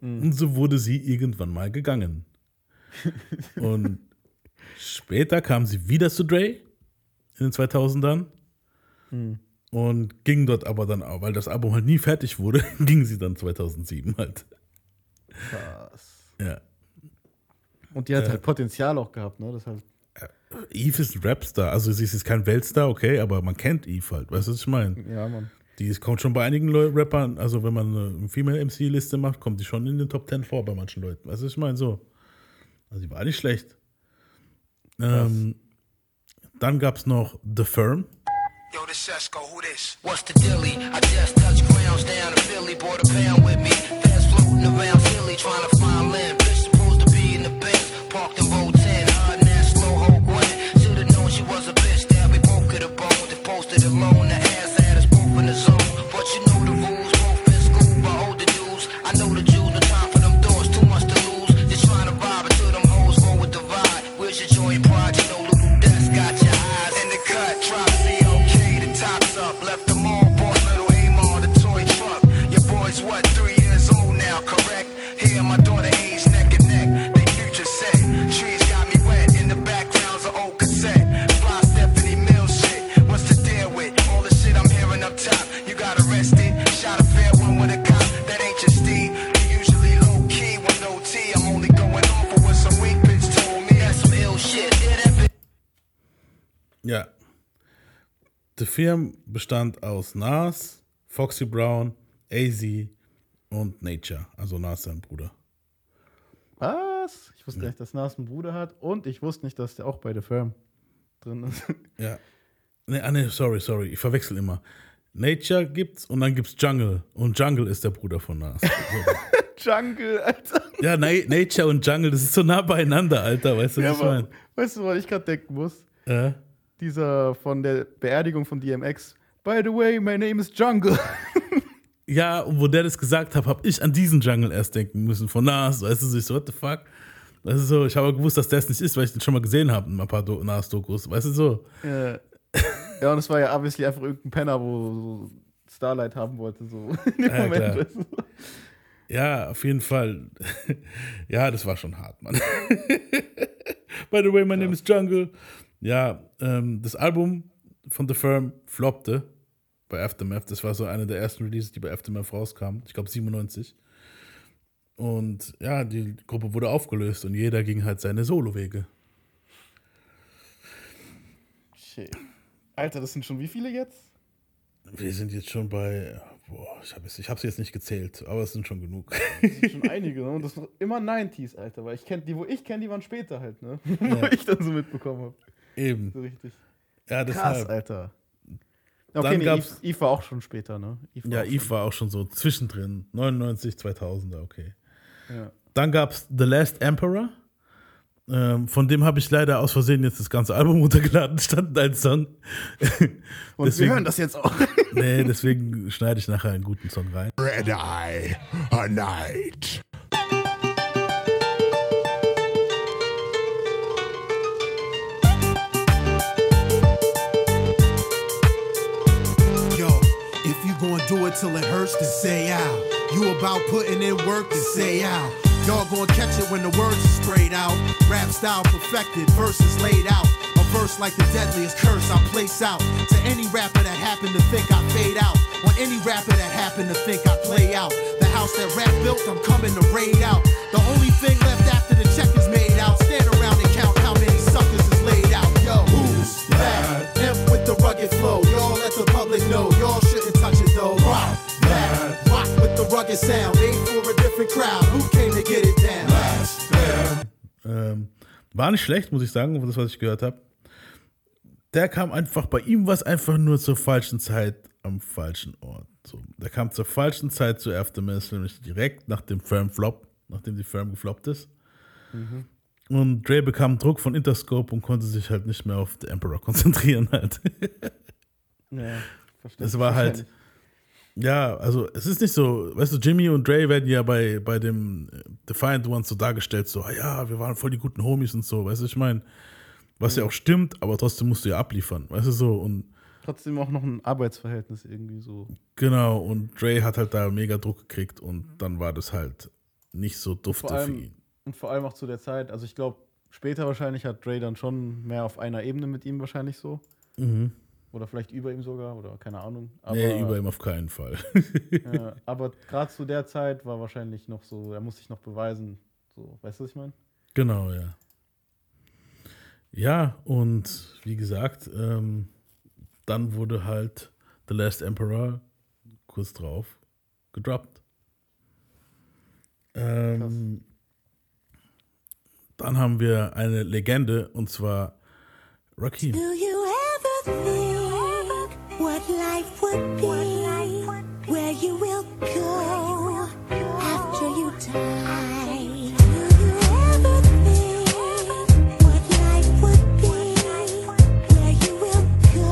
Und so wurde sie irgendwann mal gegangen. und später kam sie wieder zu Dre in den 2000ern und ging dort aber dann auch, weil das Album halt nie fertig wurde, ging sie dann 2007 halt.
Krass.
Ja.
Und die hat
Ja.
halt Potenzial auch gehabt, ne? Das halt.
Eve ist ein Rapstar, also sie ist jetzt kein Weltstar, okay, aber man kennt Eve halt, weißt du, was ich meine?
Ja, Mann.
Die ist- kommt schon bei einigen Leu Rappern, also wenn man eine Female-MC-Liste macht, kommt die schon in den Top 10 vor bei manchen Leuten, weißt du, was ich meine? So. Also die war nicht schlecht. Ähm, dann gab es noch The Firm.
Yo, this Sesko, who this?
What's the dilly? I just touched grounds down in Philly, bought a pound with me. Fast floating around Philly, trying to
Firm bestand aus Nas, Foxy Brown, AZ und Nature, also Nas sein Bruder.
Was? Ich wusste gar nicht, dass Nas einen Bruder hat und ich wusste nicht, dass der auch bei The Firm drin ist.
Ja. Nee, ah, nee, sorry, sorry, ich verwechsel immer. Nature gibt's und dann gibt's Jungle. Und Jungle ist der Bruder von Nas.
Jungle, Alter.
ja, Na Nature und Jungle, das ist so nah beieinander, Alter, weißt du,
Ja,
was ich
aber,
meine?
weißt du, was ich gerade denken muss?
Ja.
Dieser von der Beerdigung von DMX. By the way, my name is Jungle.
Ja, und wo der das gesagt hat, habe ich an diesen Jungle erst denken müssen, von Nas, weißt du, so, ich so, what the fuck? Das ist so, ich habe gewusst, dass der es nicht ist, weil ich den schon mal gesehen habe in ein paar Do Nas-Dokus, weißt du so?
ja. ja, und es war ja obviously einfach irgendein Penner, wo so Starlight haben wollte, so in dem
Ja,
Moment. weißt du?
Ja, auf jeden Fall. ja, das war schon hart, Mann. By the way, my name is Jungle. Ja, ähm, das Album von The Firm floppte bei Aftermath. Das war so eine der ersten Releases, die bei Aftermath rauskamen. Ich glaube 97. Und ja, die Gruppe wurde aufgelöst und jeder ging halt seine Solowege.
Shit. Alter, das sind schon wie viele jetzt?
Wir sind jetzt schon bei, boah, ich habe es ich hab's jetzt nicht gezählt, aber es sind schon genug.
Das sind schon einige, ne? Und das sind immer 90s, Alter. Weil ich kenne die, wo ich kenne, die waren später halt, ne? wo
Ja.
ich dann so mitbekommen habe.
Eben.
So richtig.
Ja,
Krass,
deshalb.
Alter.
Dann
Okay, nee,
gab's-
Eve, Eve war auch schon später, ne? Eve
Ja,
auch
Eve war auch schon so zwischendrin. 99, 2000er, okay.
schon. Ja.
Dann gab es The Last Emperor. Ähm, von dem habe ich leider aus Versehen jetzt das ganze Album runtergeladen, stand ein Song.
Und
Deswegen-
wir hören das jetzt auch.
Nee, deswegen schneide ich nachher einen guten Song rein.
Red Eye, a night.
Do it till it hurts, then say out. You about putting in work, then say out. Y'all gonna catch it when the words are sprayed out. Rap style perfected, verses laid out. A verse like the deadliest curse I place out. To any rapper that happen to think I fade out. On any rapper that happen to think I play out. The house that rap built, I'm coming to raid out. The only thing left after the check is made out. Stand around and count how many suckers is laid out. Yo, who's that? Imp with the rugged flow. Y'all let the public know. Y'all Rock that. Rock with the rugged sound. Made for a different crowd. Who came to get it down?
Ähm, war nicht schlecht, muss ich sagen, das, was ich gehört habe. Der kam einfach, bei ihm war es einfach nur zur falschen Zeit am falschen Ort. So, der kam zur falschen Zeit zu Aftermath, nämlich direkt nach dem Firm Flop, nachdem die Firm gefloppt ist. Und Dre bekam Druck von Interscope und konnte sich halt nicht mehr auf The Emperor konzentrieren halt.
Ja, verstehe.
Es war halt, ja, also es ist nicht so, weißt du, Jimmy und Dre werden ja bei, bei dem äh, Defiant Ones so dargestellt, so, ah ja, wir waren voll die guten Homies und so, weißt du, ich meine, was ja auch stimmt, aber trotzdem musst du ja abliefern, weißt du so, und
Trotzdem auch noch ein Arbeitsverhältnis irgendwie so.
genau, und Dre hat halt da mega Druck gekriegt und dann war das halt nicht so dufte
Vor
für
allem,
ihn.
und vor allem auch zu der Zeit. Also ich glaube, später wahrscheinlich hat Dre dann schon mehr auf einer Ebene mit ihm wahrscheinlich so.
Mhm.
Oder vielleicht über ihm sogar, oder keine Ahnung. Aber,
nee, über ihm auf keinen Fall.
Ja, aber gerade zu der Zeit war wahrscheinlich noch so, er muss sich noch beweisen. So, weißt du, was ich meine?
Genau, ja. Ja, und wie gesagt, ähm, dann wurde halt The Last Emperor kurz drauf gedroppt. Ähm, dann haben wir eine Legende und zwar Rakim.
Do you ever think what life would be? Where you will go after you die? Life would be? Where you will go?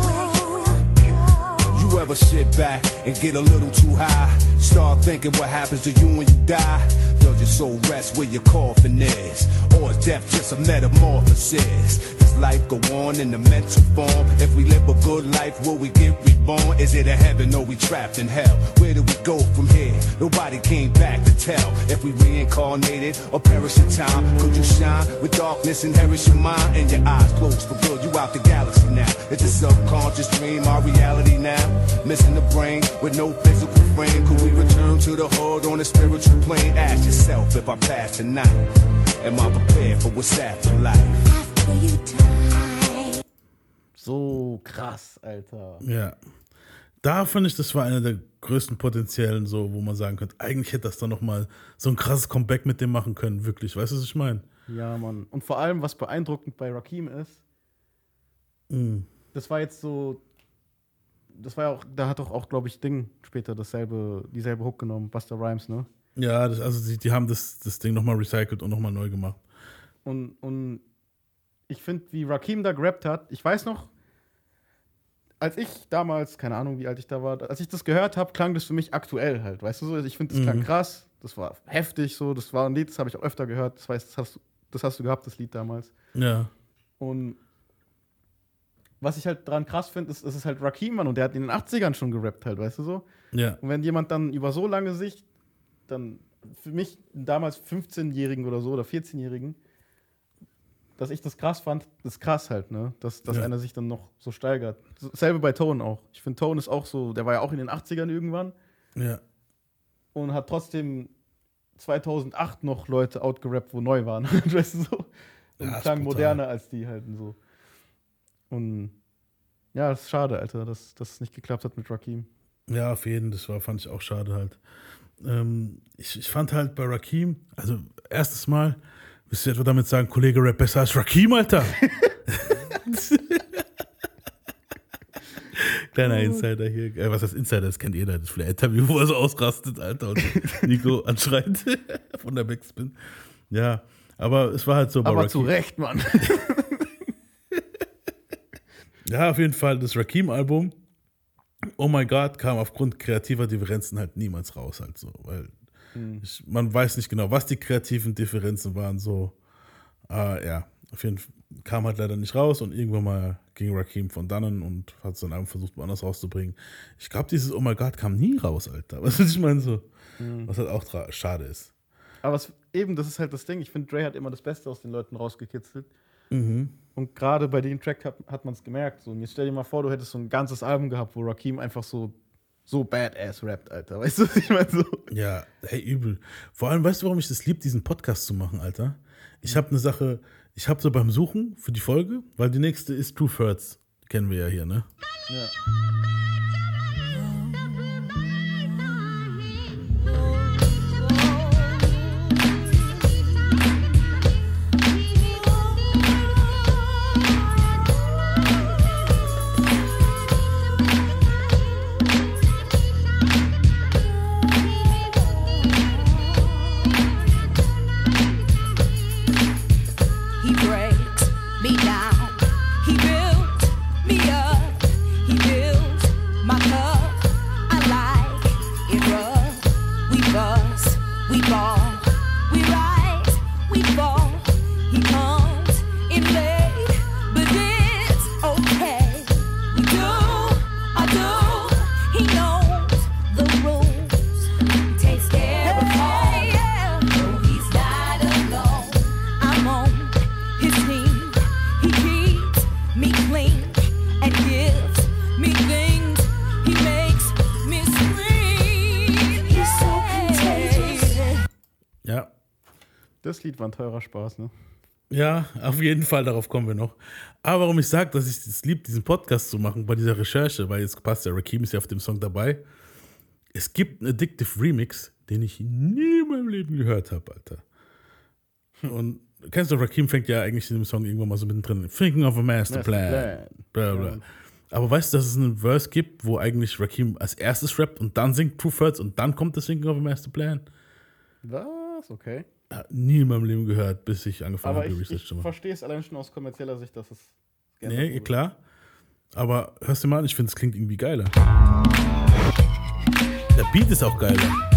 You ever sit back and get a little too high? Start thinking what happens to you when you die? Does your soul rest where your coffin is? Or is death just a metamorphosis? Life go on in the mental form? If we live a good life, will we get reborn? Is it a heaven or we trapped in hell? Where do we go from here? Nobody came back to tell if we reincarnated or perish in time. Could you shine with darkness, inherit your mind and your eyes closed for good? You out the galaxy now. It's a subconscious dream, our reality now. Missing the brain with no physical frame. Could we return to the hood on a spiritual plane? Ask yourself if I pass tonight. Am I prepared for what's after life?
So krass, Alter.
Ja. da fand ich, das war einer der größten Potenziellen, so, wo man sagen könnte, eigentlich hätte das dann nochmal so ein krasses Comeback mit dem machen können, wirklich. Weißt du, was ich meine?
Ja, Mann. Und vor allem, was beeindruckend bei Rakim ist, das war jetzt so. Das war ja auch, da hat doch auch, glaube ich, Ding später dasselbe, dieselbe Hook genommen, Buster Rhymes, ne?
Ja, das, also die, die haben das, das Ding nochmal recycelt und nochmal neu gemacht.
Und, und ich finde, wie Rakim da gerappt hat, ich weiß noch, als ich damals, keine Ahnung, wie alt ich da war, als ich das gehört habe, klang das für mich aktuell halt, weißt du so? Ich finde, das klang
Mhm.
krass, das war heftig so, das war ein Lied, das habe ich auch öfter gehört, das, weiß, das, hast, du- das hast du gehabt, das Lied damals.
Ja.
Und was ich halt dran krass finde, ist, es ist halt Rakim, Mann, und der hat in den 80ern schon gerappt halt, weißt du so?
Ja.
Und wenn jemand dann über so lange Sicht, dann für mich damals 15-Jährigen oder so oder 14-Jährigen, dass ich das krass fand, ist krass halt, ne? Dass, dass
Ja.
einer sich dann noch so steigert. Selbe bei Tone auch. Ich finde, Tone ist auch so, der war ja auch in den 80ern irgendwann
Ja.
und hat trotzdem 2008 noch Leute outgerappt, wo neu waren. weißt du so? Und
Ja,
klang moderner als die halt und so. Und ja, das ist schade, Alter, dass es nicht geklappt hat mit Rakim.
Ja, auf jeden, das war, fand ich auch schade halt. Ähm, ich, ich fand halt bei Rakim, also erstes Mal, willst du etwa damit sagen, Kollege Rap besser als Rakim, Alter? Kleiner Insider hier. Äh, was heißt Insider? Das kennt jeder. Das Interview, wo er so ausrastet, Alter, und Nico anschreit von der Backspin. Ja, aber es war halt so
Aber
Rakim.
zu Recht, Mann.
Ja, auf jeden Fall das Rakim-Album. Oh my God kam aufgrund kreativer Differenzen halt niemals raus, halt so, weil ich, man weiß nicht genau, was die kreativen Differenzen waren, so. Ah, ja, auf jeden Fall kam halt leider nicht raus und irgendwann mal ging Rakim von dannen und hat sein Album versucht, woanders rauszubringen. Ich glaube, dieses Oh my God kam nie raus, Alter. Was ich meine, so. Was halt auch schade ist.
Aber es, eben, das ist halt das Ding. Ich finde, Dre hat immer das Beste aus den Leuten rausgekitzelt.
Mhm.
Und gerade bei dem Track hat, hat man es gemerkt. So, und jetzt stell dir mal vor, du hättest so ein ganzes Album gehabt, wo Rakim einfach so, so badass rappt, Alter. Weißt du, was ich meine? So.
Ja, hey, übel. Vor allem, weißt du, warum ich das lieb, diesen Podcast zu machen, Alter? Ich habe eine Sache, ich habe so beim Suchen für die Folge, weil die nächste ist True Thirds. Kennen wir ja hier, ne?
Ja. Spaß, ne?
Ja, auf jeden Fall, darauf kommen wir noch. Aber warum ich sage, dass ich es lieb, diesen Podcast zu machen bei dieser Recherche, weil jetzt passt ja, Rakim ist ja auf dem Song dabei. Es gibt einen Addictive Remix, den ich nie in meinem Leben gehört habe, Alter. Und kennst du, Rakim fängt ja eigentlich in dem Song irgendwann mal so mittendrin, Thinking of a Master, Plan. Bla, bla. Aber weißt du, dass es einen Verse gibt, wo eigentlich Rakim als erstes rappt und dann singt True Thirds und dann kommt das Thinking of a Master Plan?
Was? Okay.
Nie in meinem Leben gehört, bis ich angefangen habe,
ich,
Research
ich
zu machen.
verstehe es allein schon aus kommerzieller Sicht, dass es.
Nee,
wurde.
klar. Aber hörst du mal an, ich finde, es klingt irgendwie geiler. Der Beat ist auch geiler.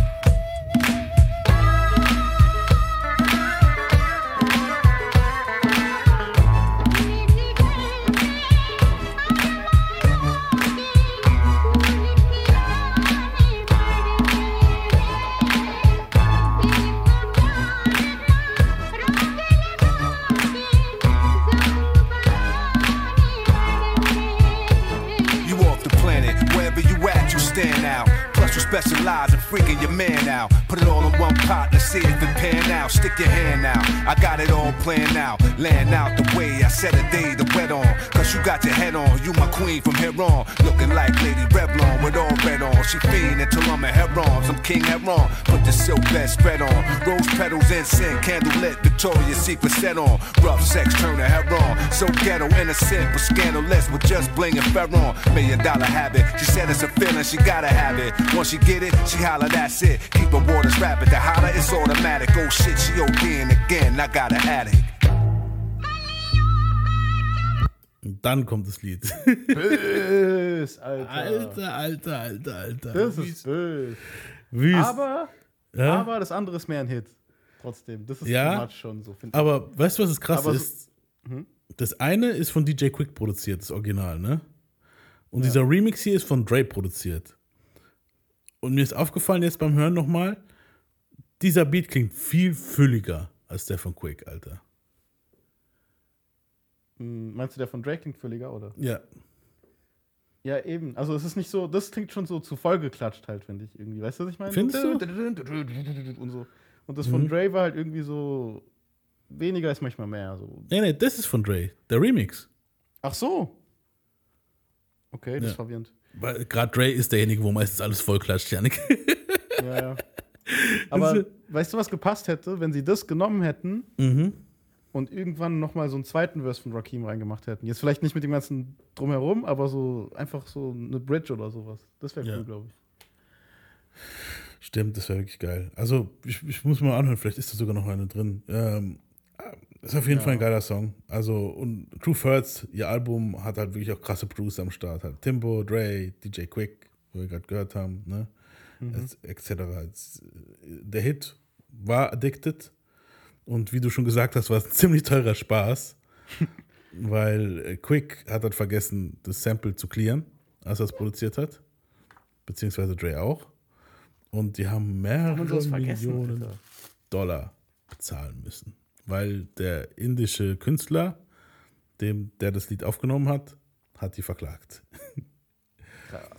Stand out. We specialize in freaking your man out. Put it all in one pot, let's see if it pan out. Stick your hand out, I got it all planned out. Laying out the way, I set a day to wet on. Cause you got your head on, you my queen from here on. Looking like Lady Revlon with all red on. She fiend until I'm a heron. I'm King Heron. Put the silk bed spread on. Rose petals, incense, candle lit, Victoria's Secret set on. Rough sex, turn a heron. So ghetto, innocent, but scandalous with just bling and ferron. Million dollar habit. She said it's a feeling, she gotta have it. Once she get it, she holler, that's it. Keep her waters rapid. The holler, it's automatic. Oh shit, she ODing again. I got an addict.
Und dann kommt das Lied.
Bös, Alter.
Alter, alter, alter, alter.
Das ist bös.
Wüst.
Aber,
Ja?
aber das andere ist mehr ein Hit. Trotzdem. Das ist
Ja,
schon so, finde ich.
Aber weißt du, was das krass
Aber so-
ist? Das eine ist von DJ Quick produziert, das Original, ne? Und dieser Remix hier ist von Dre produziert. Und mir ist aufgefallen jetzt beim Hören nochmal, dieser Beat klingt viel fülliger als der von Quick, Alter.
Hm, Meinst du, der von Drake klingt völliger, oder?
Ja.
Ja, eben. Also es ist nicht so, das klingt schon so zu voll geklatscht halt, finde ich irgendwie. Weißt du, was ich meine?
Findest du?
Und so. Und das von
Mhm.
Dre war halt irgendwie so, weniger ist manchmal mehr. So.
Nee, nee, das ist von Dre, der Remix.
Ach so. Okay, das
Ja.
ist verwirrend.
Weil gerade Dre ist derjenige, wo meistens alles voll klatscht, Janik.
Ja, ja. Aber weißt du, was gepasst hätte, wenn sie das genommen hätten
mhm.
und irgendwann nochmal so einen zweiten Verse von Rakim reingemacht hätten? Jetzt vielleicht nicht mit dem ganzen Drumherum, aber so einfach so eine Bridge oder sowas. Das wäre
Ja.
cool, glaube ich.
Stimmt, das wäre wirklich geil. Also, ich, ich muss mal anhören, vielleicht ist da sogar noch eine drin. Ähm, ist auf jeden
Ja.
Fall ein geiler Song. Also, und True Hurts, ihr Album hat halt wirklich auch krasse Producer am Start. Halt Timbo, Dre, DJ Quick, wo wir gerade gehört haben, ne?
Mhm.
Et- Etc. Es- Der Hit war Addicted. Und wie du schon gesagt hast, war es ein ziemlich teurer Spaß. weil äh, Quick hat halt vergessen, das Sample zu clearen, als er es produziert hat. Beziehungsweise Dre auch. Und die haben mehrere Millionen
Alter?
Dollar bezahlen müssen. Weil der indische Künstler, dem, der das Lied aufgenommen hat, hat die verklagt.
Krass.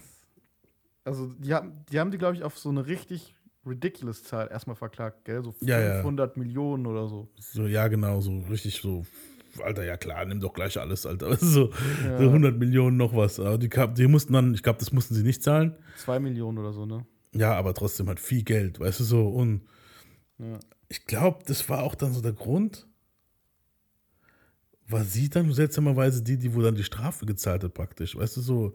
Also, die haben die, haben die glaube ich, auf so eine richtig ridiculous Zahl erstmal verklagt, gell? So
Ja, ja.
500 Millionen oder so.
So, ja, genau, so richtig so. Alter, ja klar, nimm doch gleich alles, Alter. So,
Ja.
so 100 Millionen noch was. Aber die, die mussten dann, ich glaube, das mussten sie nicht zahlen.
Zwei Millionen oder so, ne?
Ja, aber trotzdem halt viel Geld, weißt du so. Und
Ja.
Ich glaube, das war auch dann so der Grund. War sie dann seltsamerweise die, die wo dann die Strafe gezahlt hat, praktisch. Weißt du so.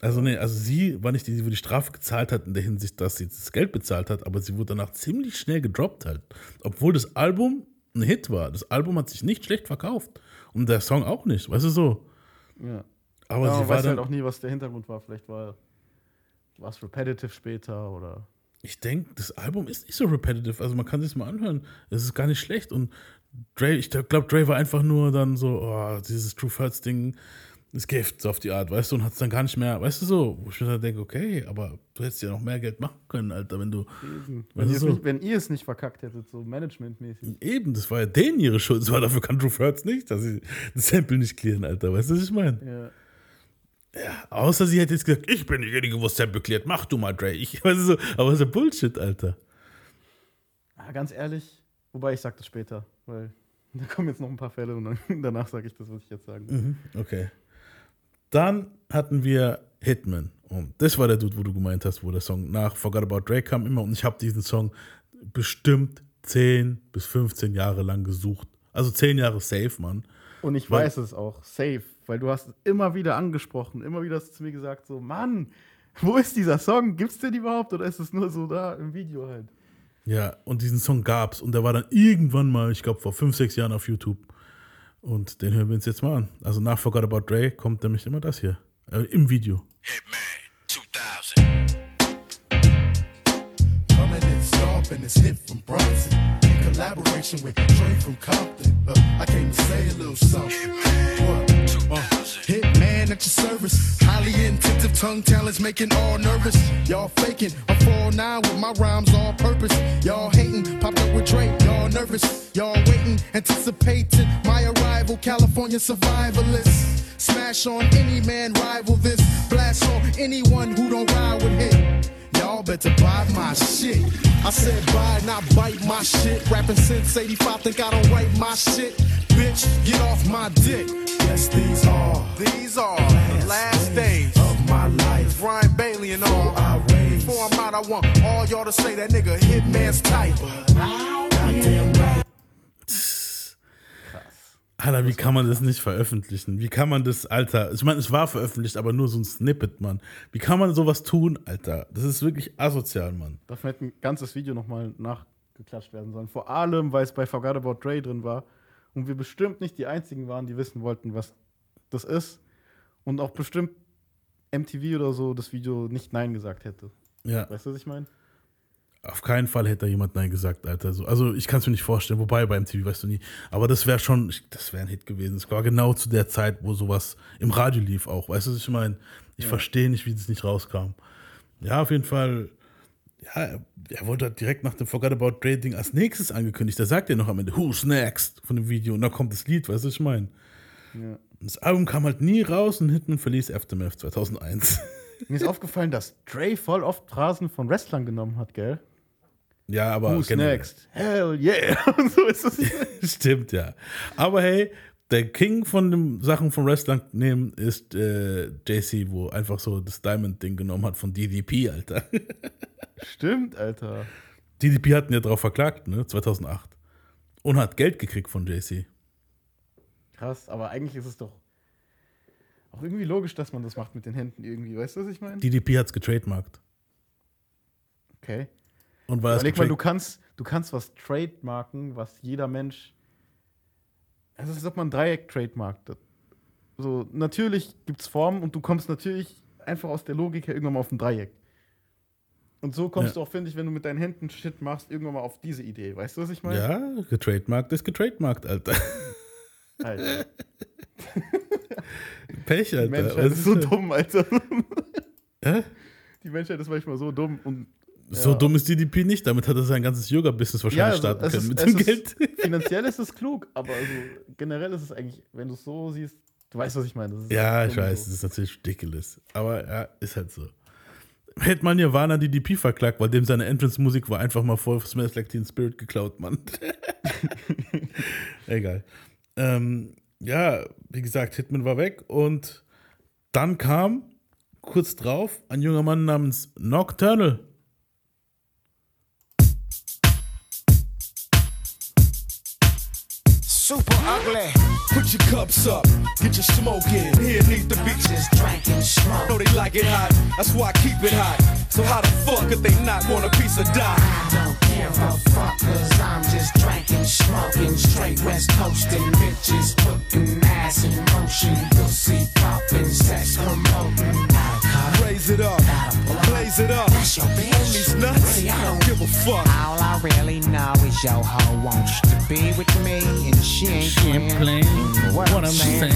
Also, nee, also sie war nicht die, die wo die Strafe gezahlt hat, in der Hinsicht, dass sie das Geld bezahlt hat, aber sie wurde danach ziemlich schnell gedroppt halt. Obwohl das Album ein Hit war. Das Album hat sich nicht schlecht verkauft. Und der Song auch nicht, weißt du so.
Ja.
Aber
ja,
sie war
weiß
dann.
halt auch nie, was der Hintergrund war. Vielleicht war war es repetitive später oder.
Ich denke, das Album ist nicht so repetitive. Also man kann sich mal anhören. Es ist gar nicht schlecht. Und Dre, ich glaube, Dre war einfach nur dann so, oh, dieses True Hurts Ding ist Gift, so auf die Art, weißt du, und hat es dann gar nicht mehr, weißt du so, wo ich mir dann denke, okay, aber du hättest ja noch mehr Geld machen können, Alter, wenn du.
Wenn,
Weißt
ihr
so,
nicht, wenn ihr es nicht verkackt hättet, so managementmäßig.
eben, das war ja denen ihre Schuld. Das war dafür kann True Hurts nicht, dass sie das Sample nicht clearen, Alter. Weißt du, was ich meine?
Ja.
Außer sie hätte jetzt gesagt, ich bin diejenige, wo Sample cleart, mach du mal, Dre. Ich, weißt so, aber das ist ja Bullshit, Alter.
Ah, ganz ehrlich, wobei ich sag das später, weil da kommen jetzt noch ein paar Fälle und dann, danach sage ich das, was ich jetzt sagen will.
Mhm, okay. Dann hatten wir Hitman. Und das war der Dude, wo du gemeint hast, wo der Song nach Forgot About Drake kam immer. Und ich habe diesen Song bestimmt 10 bis 15 Jahre lang gesucht. Also 10 Jahre safe, Mann.
Und ich
Weil-
weiß es auch, safe, weil du hast es immer wieder angesprochen, immer wieder hast du zu mir gesagt, so, Mann, wo ist dieser Song? Gibt's den überhaupt oder ist es nur so da im Video halt?
Ja, und diesen Song gab's. Und der war dann irgendwann mal, ich glaube, vor 5, 6 Jahren auf YouTube. Und den hören wir uns jetzt mal an. Also nach Forgot About Dre kommt nämlich immer das hier. Äh, Im Video.
Coming in stomping this hit from Bronson. In collaboration with Trey from Compton. Uh, I came to say a little something. What? Uh, Hitman at your service. Highly intensive tongue talents making all nervous. Y'all faking. I'm 409 with my rhymes all purpose. Y'all hating. Popped up with Drake. Y'all nervous. Y'all waiting. Anticipating my arrival. California survivalists. Smash on any man rival this. Blast on anyone who don't ride with hit. Y'all better buy my shit. I said buy, not bite my shit. Rapping since 85, think I don't write my shit. Bitch, get off my dick. Yes, these are.
These are the last days
of my life.
Brian Bailey and all.
I raise.
Before I'm out, I want all y'all to say that nigga Hitman's type.
Goddamn right.
Alter, wie kann man das nicht veröffentlichen? Wie kann man das, Alter? Ich meine, es war veröffentlicht, aber nur so ein Snippet, Mann. Wie kann man sowas tun, Alter? Das ist wirklich asozial, Mann.
Dafür hätte ein ganzes Video nochmal nachgeklatscht werden sollen. Vor allem, weil es bei Forgot About Dre drin war und wir bestimmt nicht die einzigen waren, die wissen wollten, was das ist. Und auch bestimmt MTV oder so das Video nicht Nein gesagt hätte.
Ja,
Weißt du, was ich meine?
Auf keinen Fall hätte da jemand Nein gesagt, Alter. So, also ich kann es mir nicht vorstellen, wobei beim TV weißt du nie. Aber das wäre schon, das wäre ein Hit gewesen. Es war genau zu der Zeit, wo sowas im Radio lief auch. Weißt du, was ich meine? Ich verstehe nicht, wie das nicht rauskam. Ja, auf jeden Fall. Ja, er- wurde halt direkt nach dem Forgot About Dre Ding als nächstes angekündigt. Da sagt er noch am Ende, Who's next? von dem Video. Und dann kommt das Lied, weißt du, was ich meine?
Ja.
Das Album kam halt nie raus und Hitman verließ Aftermath 2001.
Mir ist aufgefallen, dass Dre voll oft Phrasen von Wrestlern genommen hat, gell?
Ja, aber.
Who's next? Hell yeah! Und so ist es.
Stimmt, ja. Aber hey, der King von den Sachen von Wrestlern nehmen ist äh, JC, wo einfach so das Diamond-Ding genommen hat von DDP, Alter.
Stimmt, Alter.
DDP hatten ja drauf verklagt, ne, 2008. Und hat Geld gekriegt von JC.
Krass, aber eigentlich ist es doch auch irgendwie logisch, dass man das macht mit den Händen irgendwie. Weißt du, was ich meine?
DDP hat's getrademarkt.
Okay.
Und weil
Überleg mal, du kannst, du kannst was trademarken, was jeder Mensch. Es ist, als ob man ein Dreieck trademarkt. So, natürlich gibt es Formen und du kommst natürlich einfach aus der Logik her irgendwann mal auf ein Dreieck. Und so kommst
Ja.
du auch, finde ich, wenn du mit deinen Händen Shit machst, irgendwann mal auf diese Idee. Weißt du, was ich meine?
Ja, getrademarkt ist getrademarkt, Alter.
Alter,
Pech,
die
Alter.
Menschheit
Was
ist so dumm, Alter.
Hä?
Die Menschheit ist manchmal so dumm und
So
Ja.
dumm ist DDP nicht. Damit hat er sein ganzes Yoga-Business wahrscheinlich starten
also es
können
ist-
mit dem
es
Geld.
Ist, finanziell ist es klug, aber also generell ist es eigentlich, wenn du es so siehst, du weißt, was ich meine. Ist
Ja, ich weiß,
so.
das ist natürlich ridiculous. Aber ja, ist halt so. Hätte man Nirvana DDP verklagt, weil dem seine Entrance-Musik war einfach mal vor Smells Like Teen Spirit geklaut, Mann. Egal. Ähm, ja, wie gesagt, Hitman war weg und dann kam kurz drauf ein junger Mann namens Nocturnal.
Super ugly.
Put your cups up, get your smoke in. Here neath the beaches.
Drinking smoke.
Know they like it hot, that's why I keep it hot. So how the fuck could they not want a piece of die?
I don't care a fuck, cause I'm just drinking, smoking, straight west coasting, bitches putting ass in motion, pussy popping, sex promoting.
Raise it up, blaze it up.
That's your bitch.
Give a fuck.
All I really know is your hoe wants to be with me, and she ain't playing. What, I'm saying.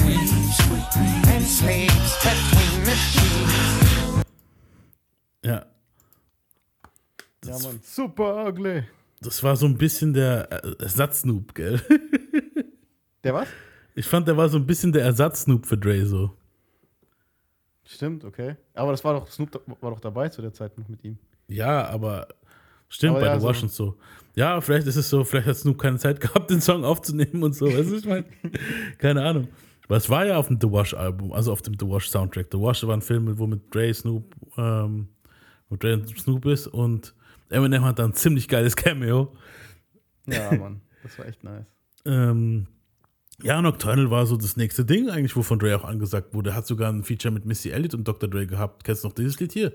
And sleeps between the sheets.
Ja,
Ja, Mann. Super ugly.
das war so ein bisschen der Ersatz-Snoop, gell?
Der was?
Ich fand, der war so ein bisschen der Ersatz-Snoop für Dre so.
Stimmt, okay. Aber das war doch, Snoop war doch dabei zu der Zeit noch mit ihm.
Ja, aber stimmt
Aber
bei
ja,
The
so-
Wash und so. Ja, vielleicht ist es so, vielleicht hat Snoop keine Zeit gehabt, den Song aufzunehmen und so. Weißt du, ich meine? Keine Ahnung. Aber es war ja auf dem The Wash-Album, also auf dem The Wash-Soundtrack. The Wash war ein Film, wo mit Dre, Snoop, ähm, wo Dre und Snoop ist und Eminem hat dann ein ziemlich geiles Cameo.
Ja, Mann. Das war echt nice.
Ähm, ja, Nocturnal war so das nächste Ding eigentlich, wovon Dre auch angesagt wurde. Hat sogar ein Feature mit Missy Elliott und Dr. Dre gehabt. Kennst du noch dieses Lied hier?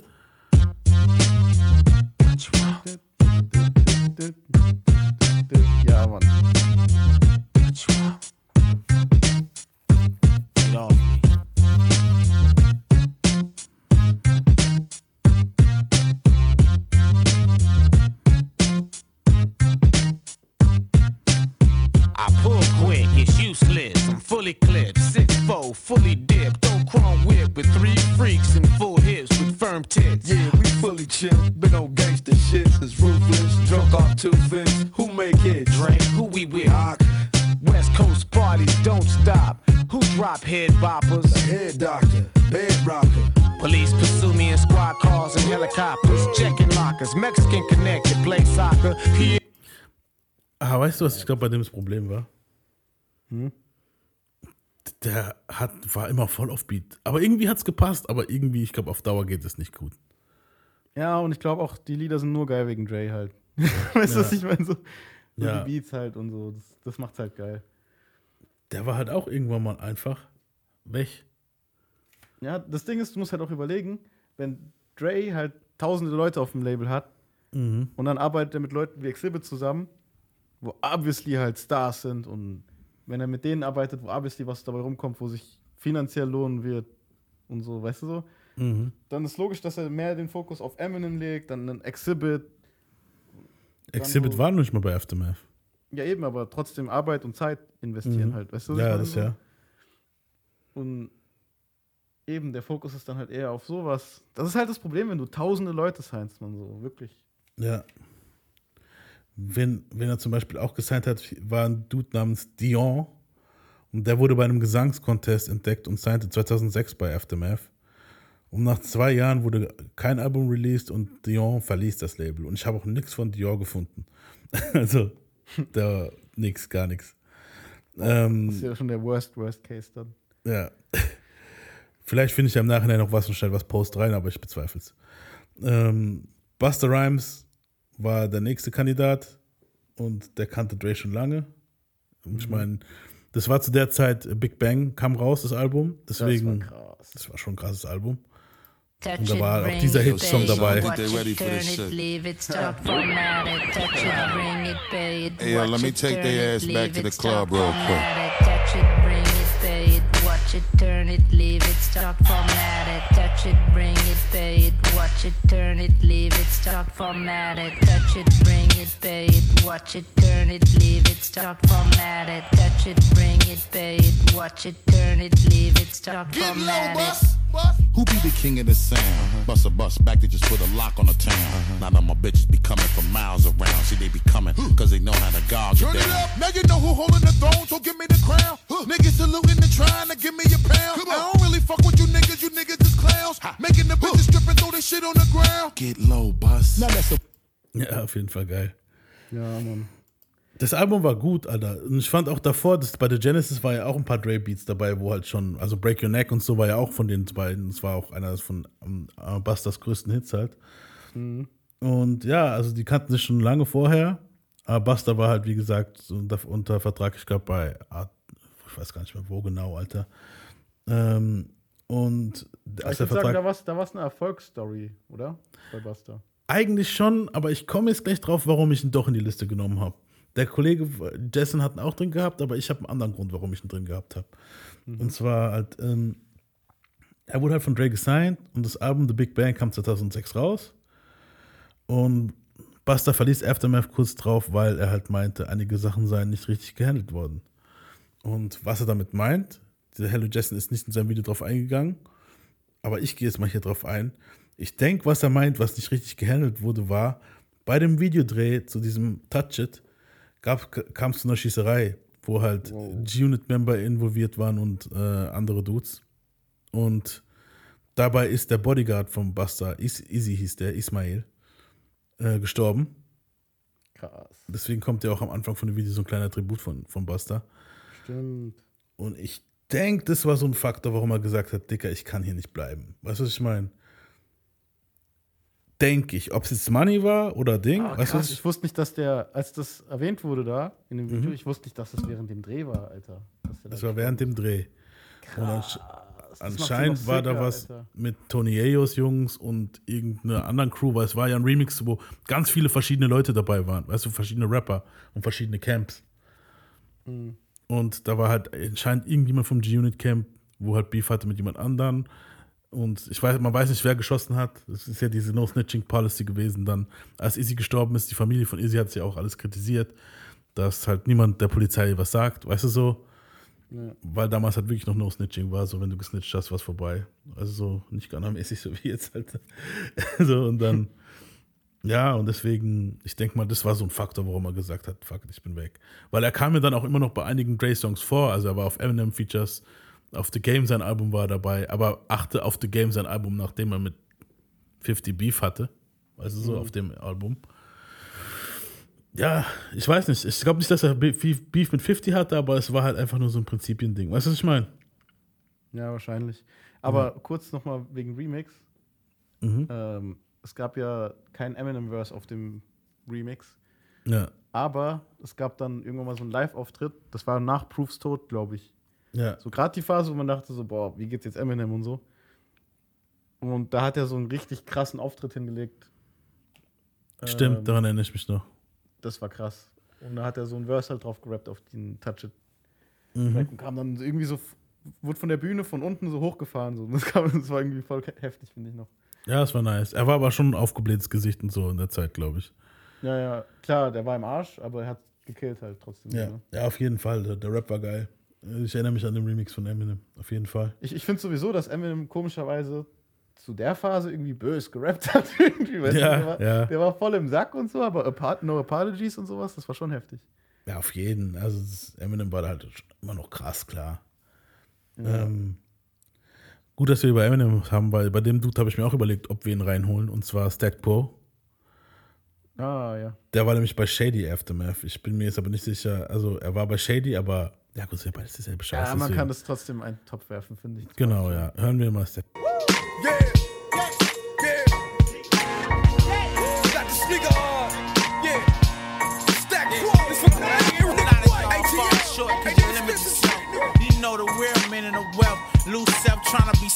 Ja, Mann.
Get. I pull quick, it's useless. I'm fully clipped, six fold, fully dipped. Don't chrome whip with three freaks and with firm tits.
Yeah, we fully chill. Been on gangster shit since ruthless. Drunk off two fists. Who make it?
Drink, who we with? West Coast parties don't stop. Who drop head boppers?
Head doctor, bed rocker.
Police pursue me in squad cars and helicopters. Checking lockers. Mexican connected, play soccer. P
Ah, weißt du, was ich glaube, bei dem das Problem war?
Hm?
Der hat, war immer voll auf Beat. Aber irgendwie hat es gepasst, aber irgendwie, ich glaube, auf Dauer geht es nicht gut.
Ja, und ich glaube auch, die Lieder sind nur geil wegen Dre halt. weißt du, was
Ja.
ich meine? So, so
Ja.
die Beats halt und so. Das, das macht's halt geil.
Der war halt auch irgendwann mal einfach weg.
Ja, das Ding ist, du musst halt auch überlegen, wenn Dre halt tausende Leute auf dem Label hat
Mhm.
und dann arbeitet er mit Leuten wie Exhibit zusammen, wo obviously halt Stars sind und wenn er mit denen arbeitet, wo obviously was dabei rumkommt, wo sich finanziell lohnen wird und so, weißt du so,
Mhm.
dann ist logisch, dass er mehr den Fokus auf Eminem legt, dann ein Exhibit.
Exhibit
so-
war noch nicht mal bei Aftermath.
Ja, eben, aber trotzdem Arbeit und Zeit investieren
Mhm.
halt, weißt du?
Ja, das
So.
ja.
Und eben, der Fokus ist dann halt eher auf sowas. Das ist halt das Problem, wenn du tausende Leute signst, man so, wirklich.
Ja. Wenn, wenn er zum Beispiel auch gesigned hat, war ein Dude namens Dion. Und der wurde bei einem Gesangscontest entdeckt und signte 2006 bei Aftermath. Und nach zwei Jahren wurde kein Album released und Dion verließ das Label. Und ich habe auch nichts von Dion gefunden. also, da nix, gar nichts. Ähm,
Das ist ja schon der Worst, Worst Case dann.
ja. Vielleicht finde ich ja im Nachhinein noch was und schnell was Post rein, aber ich bezweifle es. Ähm, Buster Rhymes war der nächste Kandidat und der kannte Dre schon lange. Und Ich meine, das war zu der Zeit äh, Big Bang kam raus, das Album. Deswegen, das war,
krass.
schon ein krasses Album.
Touch
Und da war auch dieser
it,
Hitsong dabei.
Hey, yo, let me take their ass back to the club real quick.
touch it, bring it, pay it, watch it, turn it, leave it, stop, format touch it, bring it, pay it, watch it, turn it, leave it, stop, format it, touch it, bring it, pay it, watch it, turn it, leave it, stop, format it, touch it, bring it, pay it, watch it, turn it, leave it, stop, format it.
Who be the king of the sound? Uh-huh. Bust a bus back, they just put a lock on the town. Uh-huh. Now that my bitches be coming from miles around. See, they be coming cause they know how to gog
Turn
it
it
down.
up, now you know who holding the throne, so give me the crown. Niggas saluting and trying to give me a pound. I don't really fuck with you niggas, you niggas is clowns. Making the bitches strip and throw this shit on the ground.
Get low, bus.
Ja, auf jeden Fall geil.
Ja, Mann.
Das Album war gut, Alter. Und ich fand auch davor, das, bei der Genesis war ja auch ein paar Dre-Beats dabei, wo halt schon, also Break Your Neck und so war ja auch von den beiden. Das war auch einer von um, Busters größten Hits halt.
Mhm.
Und ja, also die kannten sich schon lange vorher. Aber Buster war halt, wie gesagt, unter, unter Vertrag, ich glaube, bei, Art, ich weiß gar nicht mehr, wo genau, Alter. Ähm, und
Aber
als
ich
der
würde sagen, da
Vertrag.
war es da war's eine Erfolgsstory, oder? Bei Buster.
Eigentlich schon, aber ich komme jetzt gleich drauf, warum ich ihn doch in die Liste genommen habe. Der Kollege Jason hat ihn auch drin gehabt, aber ich habe einen anderen Grund, warum ich ihn drin gehabt habe. Und zwar halt, ähm, er wurde halt von Dre gesigned und das Album The Big Bang kam 2006 raus. Und Buster verließ Aftermath kurz drauf, weil er halt meinte, einige Sachen seien nicht richtig gehandelt worden. Und was er damit meint, dieser Hello Jason ist nicht in seinem Video drauf eingegangen, aber ich gehe jetzt mal hier drauf ein. Ich denke, was er meint, was nicht richtig gehandelt wurde, war, bei dem Videodreh zu diesem Touch It kam es zu einer Schießerei, wo halt G-Unit-Member involviert waren und äh, andere Dudes. Und dabei ist der Bodyguard vom Buster, Is Easy hieß der, Ismail, äh, gestorben.
Krass.
Deswegen kommt ja auch am Anfang von dem Video so ein kleiner Tribut von, von Buster.
Stimmt.
Und ich denke, das war so ein Faktor, warum er gesagt hat, Dicker, ich kann hier nicht bleiben. Weißt du, was ich meine? Denke ich. Ob es jetzt Money war oder Ding.
Ah,
weißt du,
krass,
ich,
ich wusste nicht, dass der, als das erwähnt wurde da in dem Video,
Mhm.
ich wusste nicht, dass das während dem Dreh war, Alter. Dass der
das
da
war während dem Dreh.
Macht's
anscheinend war da
sicker,
was
Alter.
mit Tony Ayos Jungs und irgendeiner anderen Crew, weil es war ja ein Remix, wo ganz viele verschiedene Leute dabei waren. Weißt du, verschiedene Rapper und verschiedene Camps.
Mhm.
Und da war halt anscheinend irgendjemand vom G-Unit Camp, wo halt Beef hatte mit jemand anderen. Und ich weiß, man weiß nicht, wer geschossen hat. Das ist ja diese No-Snitching-Policy gewesen. Dann, als Izzy gestorben ist, die Familie von Izzy hat sich auch alles kritisiert, dass halt niemand der Polizei was sagt, weißt du so?
Ja.
Weil damals halt wirklich noch No-Snitching war, so wenn du gesnitcht hast, was vorbei. Also so nicht gunnermäßig, so wie jetzt halt. so und dann, ja, und deswegen, ich denke mal, das war so ein Faktor, warum er gesagt hat, fuck ich bin weg. Weil er kam mir dann auch immer noch bei einigen Dre-Songs vor, also er war auf Eminem-Features, auf The Game sein Album war er dabei, aber achte auf The Game sein Album, nachdem er mit 50 Beef hatte. Also so
Mhm.
auf dem Album. Ja, ich weiß nicht. Ich glaube nicht, dass er Beef mit 50 hatte, aber es war halt einfach nur so ein Prinzipiending. Weißt du, was ich meine?
Ja, wahrscheinlich. Aber kurz nochmal wegen Remix.
Mhm.
Ähm, es gab ja kein Eminem-Verse auf dem Remix.
Ja.
Aber es gab dann irgendwann mal so einen Live-Auftritt. Das war nach Proofs Tod, glaube ich.
Ja.
So gerade die Phase, wo man dachte so, boah, wie geht's jetzt Eminem und so. Und da hat er so einen richtig krassen Auftritt hingelegt.
Stimmt,
Ähm,
daran erinnere ich mich noch.
Das war krass. Und da hat er so ein Verse halt drauf gerappt auf den Touch It.
Mhm.
Und kam dann irgendwie so, wurde von der Bühne von unten so hochgefahren. So. Das, kam, das war irgendwie voll heftig, finde ich noch.
Ja, das war nice. Er war aber schon ein aufgeblähtes Gesicht und so in der Zeit, glaube ich.
Ja, ja, klar, der war im Arsch, aber er hat gekillt halt trotzdem.
Ja,
Ne?
ja auf jeden Fall. Der, der Rap war geil. Ich erinnere mich an den Remix von Eminem. Auf jeden Fall.
Ich, ich finde sowieso, dass Eminem komischerweise zu der Phase irgendwie böse gerappt hat. irgendwie, weißt
Ja,
du, der, war,
ja.
der war voll im Sack und so, aber Apart No Apologies und sowas, das war schon heftig.
Ja, auf jeden. Also Eminem war halt immer noch krass, klar.
Ja.
Ähm, gut, dass wir über Eminem haben, weil bei dem Dude habe ich mir auch überlegt, ob wir ihn reinholen. Und zwar Stack Pro.
Ah, ja.
Der war nämlich bei Shady Aftermath. Ich bin mir jetzt aber nicht sicher. Also er war bei Shady, aber ja gut, ist ja beides dieselbe Scheiße.
Ja, man
deswegen.
kann das trotzdem einen Topf werfen, finde ich.
Genau, ja. Hören wir mal Stack.
Got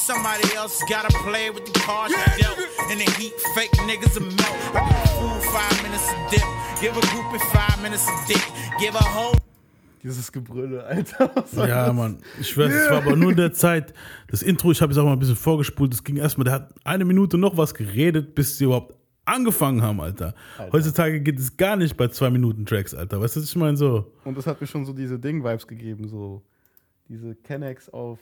somebody else. Gotta play with the cards you dealt. In the heat, fake niggas a melt. I give a fool five minutes a dip. Give a groupie five minutes a dick. Give a whole
Dieses Gebrülle, Alter.
Ja,
das?
Mann. Ich schwöre, es war aber nur in der Zeit. Das Intro, ich habe es auch mal ein bisschen vorgespult. Das ging erstmal, der hat eine Minute noch was geredet, bis sie überhaupt angefangen haben, Alter.
Alter.
Heutzutage geht es gar nicht bei zwei Minuten Tracks, Alter. Weißt du, was ich meine? So.
Und das hat mir schon so diese Ding-Vibes gegeben, so diese Kennex auf,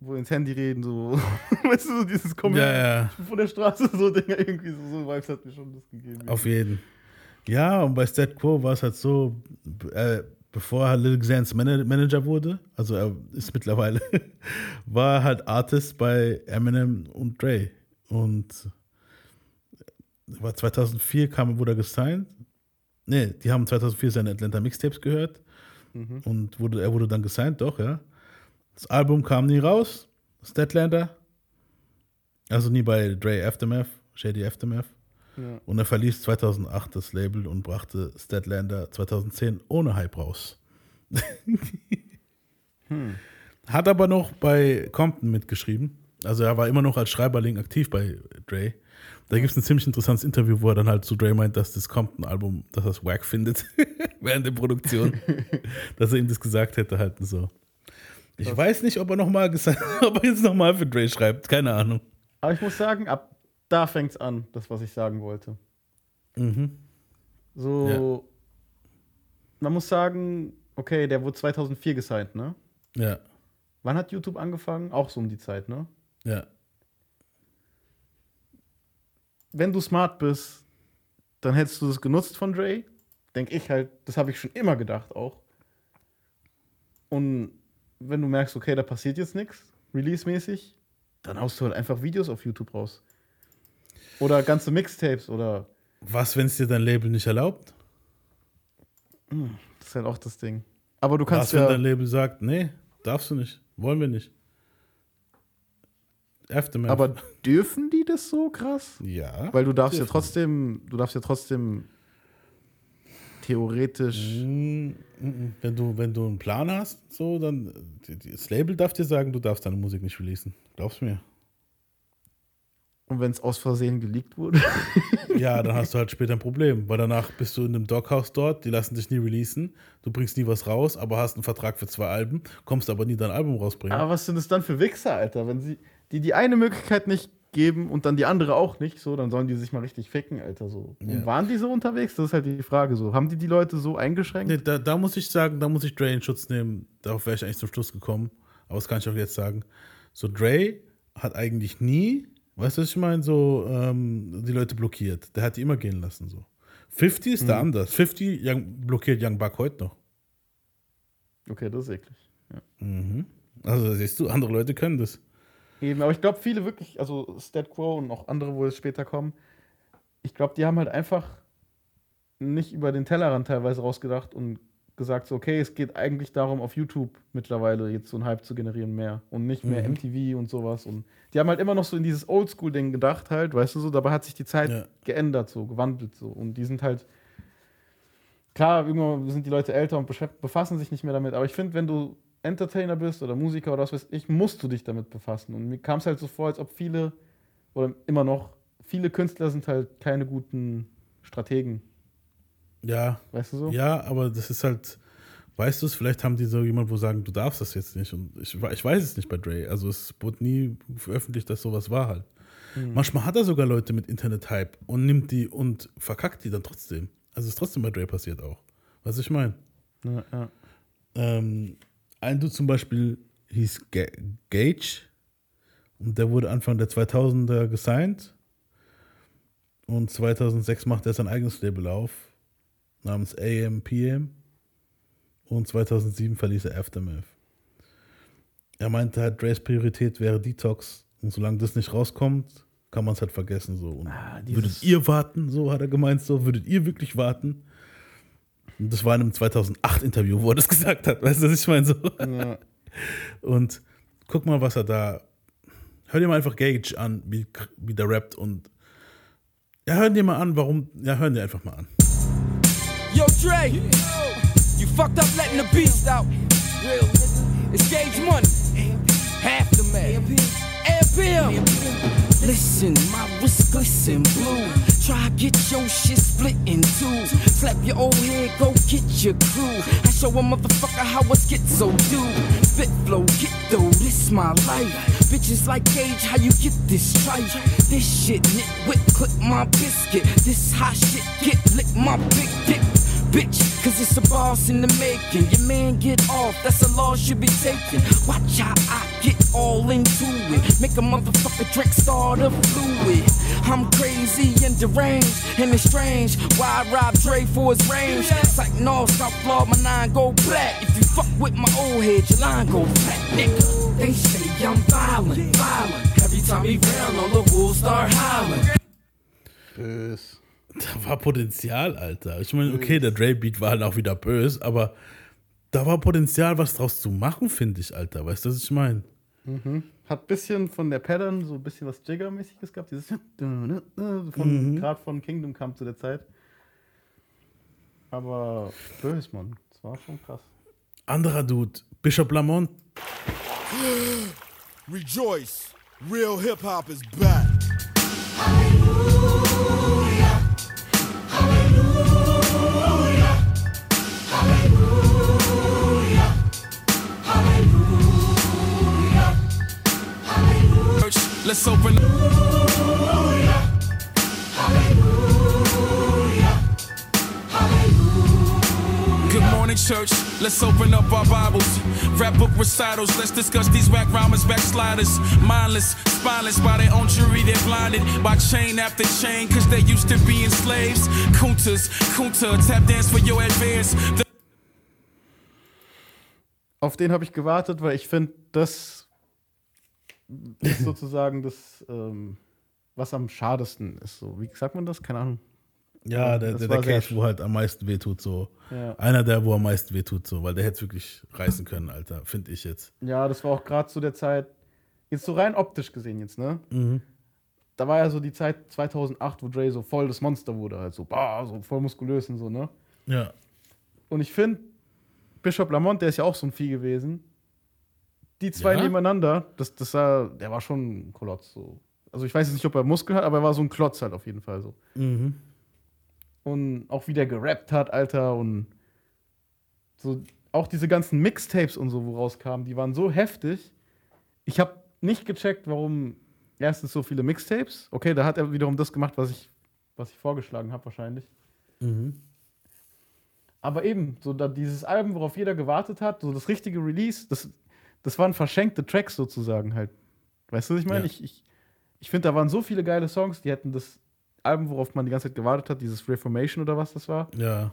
wo ins Handy reden, so, weißt du, so dieses Kommen
Ja, ja.
von der Straße, so Dinger, irgendwie so, so Vibes hat mir schon das gegeben.
Auf jeden. Ja, und bei Stat Quo war es halt so, äh, bevor er Lil Xans Man Manager wurde, also er ist mittlerweile, war er halt Artist bei Eminem und Dre. Und war 2004 kam, wurde er gesigned. Nee, die haben 2004 seine Atlanta Mixtapes gehört.
Mhm.
Und wurde, er wurde dann gesigned, doch, ja. Das Album kam nie raus, Statlander. Also nie bei Dre Aftermath, Shady Aftermath.
Ja.
Und er verließ 2008 das Label und brachte Statlander 2010 ohne Hype raus.
Hm.
Hat aber noch bei Compton mitgeschrieben. Also er war immer noch als Schreiberling aktiv bei Dre. Da gibt es ein ziemlich interessantes Interview, wo er dann halt zu Dre meint, dass das Compton-Album, dass er es wack findet während der Produktion. dass er ihm das gesagt hätte halt und so. Ich
Krass.
weiß nicht, ob er noch mal gesagt, ob er jetzt nochmal für Dre schreibt. Keine Ahnung.
Aber ich muss sagen, ab da fängt's an, das, was ich sagen wollte.
Mhm.
So, man muss sagen, okay, der wurde 2004 gesigned, ne?
Ja.
Wann hat YouTube angefangen? Auch so um die Zeit, ne?
Ja.
Wenn du smart bist, dann hättest du das genutzt von Dre. Denk ich halt, das habe ich schon immer gedacht auch. Und wenn du merkst, okay, da passiert jetzt nichts, release-mäßig, dann haust du halt einfach Videos auf YouTube raus. Oder ganze Mixtapes oder.
Was, wenn es dir dein Label nicht erlaubt?
Hm, Das ist halt auch das Ding. Aber du kannst
Was, wenn
ja.
dein Label sagt, nee, darfst du nicht, wollen wir nicht. Aftermath.
Aber dürfen die das so krass?
Ja.
Weil du darfst ja
dürfen.
trotzdem, du darfst ja trotzdem theoretisch.
Mm, Wenn du, wenn du einen Plan hast, so, dann das Label darf dir sagen, du darfst deine Musik nicht releasen. Glaubst du mir?
Und wenn es aus Versehen geleakt wurde.
Ja, dann hast du halt später ein Problem, weil danach bist du in einem Doghouse dort, die lassen dich nie releasen, du bringst nie was raus, aber hast einen Vertrag für zwei Alben, kommst aber nie dein Album rausbringen.
Aber was sind es dann für Wichser, Alter? Wenn sie die die eine Möglichkeit nicht geben und dann die andere auch nicht, so, dann sollen die sich mal richtig ficken, Alter. So.
Ja.
waren die so unterwegs? Das ist halt die Frage. So. Haben die die Leute so eingeschränkt?
Nee, da, da muss ich sagen, da muss ich Dre in Schutz nehmen. Darauf wäre ich eigentlich zum Schluss gekommen. Aber das kann ich auch jetzt sagen. So, Dre hat eigentlich nie, weißt du, was ich meine, so ähm, die Leute blockiert. Der hat die immer gehen lassen. So. 50 ist da
Mhm.
anders. 50 Young, blockiert Young Buck heute noch.
Okay, das ist eklig. Ja.
Mhm. Also siehst du, andere Leute können das.
Eben, aber ich glaube, viele wirklich, also Stat Quo und auch andere, wo es später kommen, ich glaube, die haben halt einfach nicht über den Tellerrand teilweise rausgedacht und gesagt, so, okay, es geht eigentlich darum, auf YouTube mittlerweile jetzt so einen Hype zu generieren mehr und nicht mehr
Mhm.
MTV und sowas. Und die haben halt immer noch so in dieses Oldschool-Ding gedacht, halt, weißt du so, dabei hat sich die Zeit
Ja.
geändert, so, gewandelt so. Und die sind halt, klar, irgendwann sind die Leute älter und befassen sich nicht mehr damit, aber ich finde, wenn du Entertainer bist oder Musiker oder was weiß ich, musst du dich damit befassen. Und mir kam es halt so vor, als ob viele, oder immer noch, viele Künstler sind halt keine guten Strategen.
Ja.
Weißt du so?
Ja, aber das ist halt, weißt du es, vielleicht haben die so jemand, wo sagen, du darfst das jetzt nicht. Und ich, ich weiß es nicht bei Dre. Also es wurde nie veröffentlicht, dass sowas war halt.
Mhm.
Manchmal hat er sogar Leute mit Internet-Hype und nimmt die und verkackt die dann trotzdem. Also es ist trotzdem bei Dre passiert auch. Was ich meine.
Ja, ja.
Ähm, ein Dude zum Beispiel hieß Ga Gage und der wurde Anfang der 2000er gesigned und 2006 macht er sein eigenes Label auf namens AMPM und 2007 verließ er Aftermath. Er meinte halt, Dre's Priorität wäre Detox und solange das nicht rauskommt, kann man es halt vergessen so. Und
dieses-
würdet ihr warten, so hat er gemeint, so würdet ihr wirklich warten? Und das war in einem 2008-Interview, wo er das gesagt hat. Weißt du, was ich meine? So.
Ja.
Und guck mal, was er da. Hör dir mal einfach Gage an, wie, wie der rappt. Und ja, hör dir mal an, warum. Ja, hören dir einfach mal an.
Yo, Dre, you fucked up letting the beast out. Real nigga. It's gauge money. Half the man. AMPM.
Listen, my wrist glisten blue. Try get your shit split in two. Slap your old head, go get your crew. I show a motherfucker how a schizo do. Spit flow, get though, this my life. Bitches like Gage, how you get this stripe? This shit, nitwit, clip my biscuit. This hot shit, get lick my big dick. Bitch, cause it's a boss in the making. Your man get off, that's a law should be taken. Watch how I get all into it. Make a motherfucker drink starter fluid. I'm crazy and deranged, and it's strange. Why I rob Dre for his range? It's like North South Florida, my nine go black. If you fuck with my old head, your line go flat, nigga. They say I'm violent, violent. Every time he round, all the wolves start howling.
Bös.
Da war Potenzial, Alter. Ich meine, okay, der Dre-Beat war halt auch wieder böse, aber da war Potenzial, was draus zu machen, finde ich, Alter. Weißt du, was ich meine?
Mhm. Hat ein bisschen von der Pattern so ein bisschen was Jigger-mäßiges gehabt. Dieses von,
Mhm.
Gerade von Kingdom kam zu der Zeit. Aber bös, Mann. Das war schon krass.
Anderer Dude, Bishop Lamont.
Rejoice, real hip hop is back.
Let's open Good morning, church. Let's open up our Bibles. Rap book recitals. Let's discuss these whack rhymers, backsliders. Mindless, spineless by their own jury. They're blinded by chain after chain, cause they used to be slaves. Kuntas, Kunta, tap dance for your advance. The
Auf den habe ich gewartet, weil ich finde, das ist sozusagen das, ähm, was am schadesten ist. So, wie sagt man das? Keine Ahnung.
Ja, der, der, der Case, wo halt am meisten wehtut, so.
Ja.
Einer der, wo am meisten wehtut, so, weil der hätte es wirklich reißen können, Alter, finde ich jetzt.
Ja, das war auch gerade zu der Zeit, jetzt so rein optisch gesehen jetzt, ne?
Mhm.
Da war ja so die Zeit 2008, wo Dre so voll das Monster wurde, halt so, bah, so voll muskulös und so, ne?
Ja.
Und ich finde, Bishop Lamont, der ist ja auch so ein Vieh gewesen. Die zwei
Ja?
nebeneinander, das, das war, der war schon ein Klotz, so. Also ich weiß jetzt nicht, ob er Muskeln hat, aber er war so ein Klotz halt auf jeden Fall so.
Mhm.
Und auch wie der gerappt hat, Alter, und so auch diese ganzen Mixtapes und so, wo rauskamen, die waren so heftig. Ich habe nicht gecheckt, warum erstens so viele Mixtapes. Okay, da hat er wiederum das gemacht, was ich, was ich vorgeschlagen habe, wahrscheinlich.
Mhm.
Aber eben, so da dieses Album, worauf jeder gewartet hat, so das richtige Release, das, das waren verschenkte Tracks sozusagen halt. Weißt du, was ich meine?
Ja.
Ich, ich, ich finde, da waren so viele geile Songs, die hätten das Album, worauf man die ganze Zeit gewartet hat, dieses Reformation oder was das war,
Ja.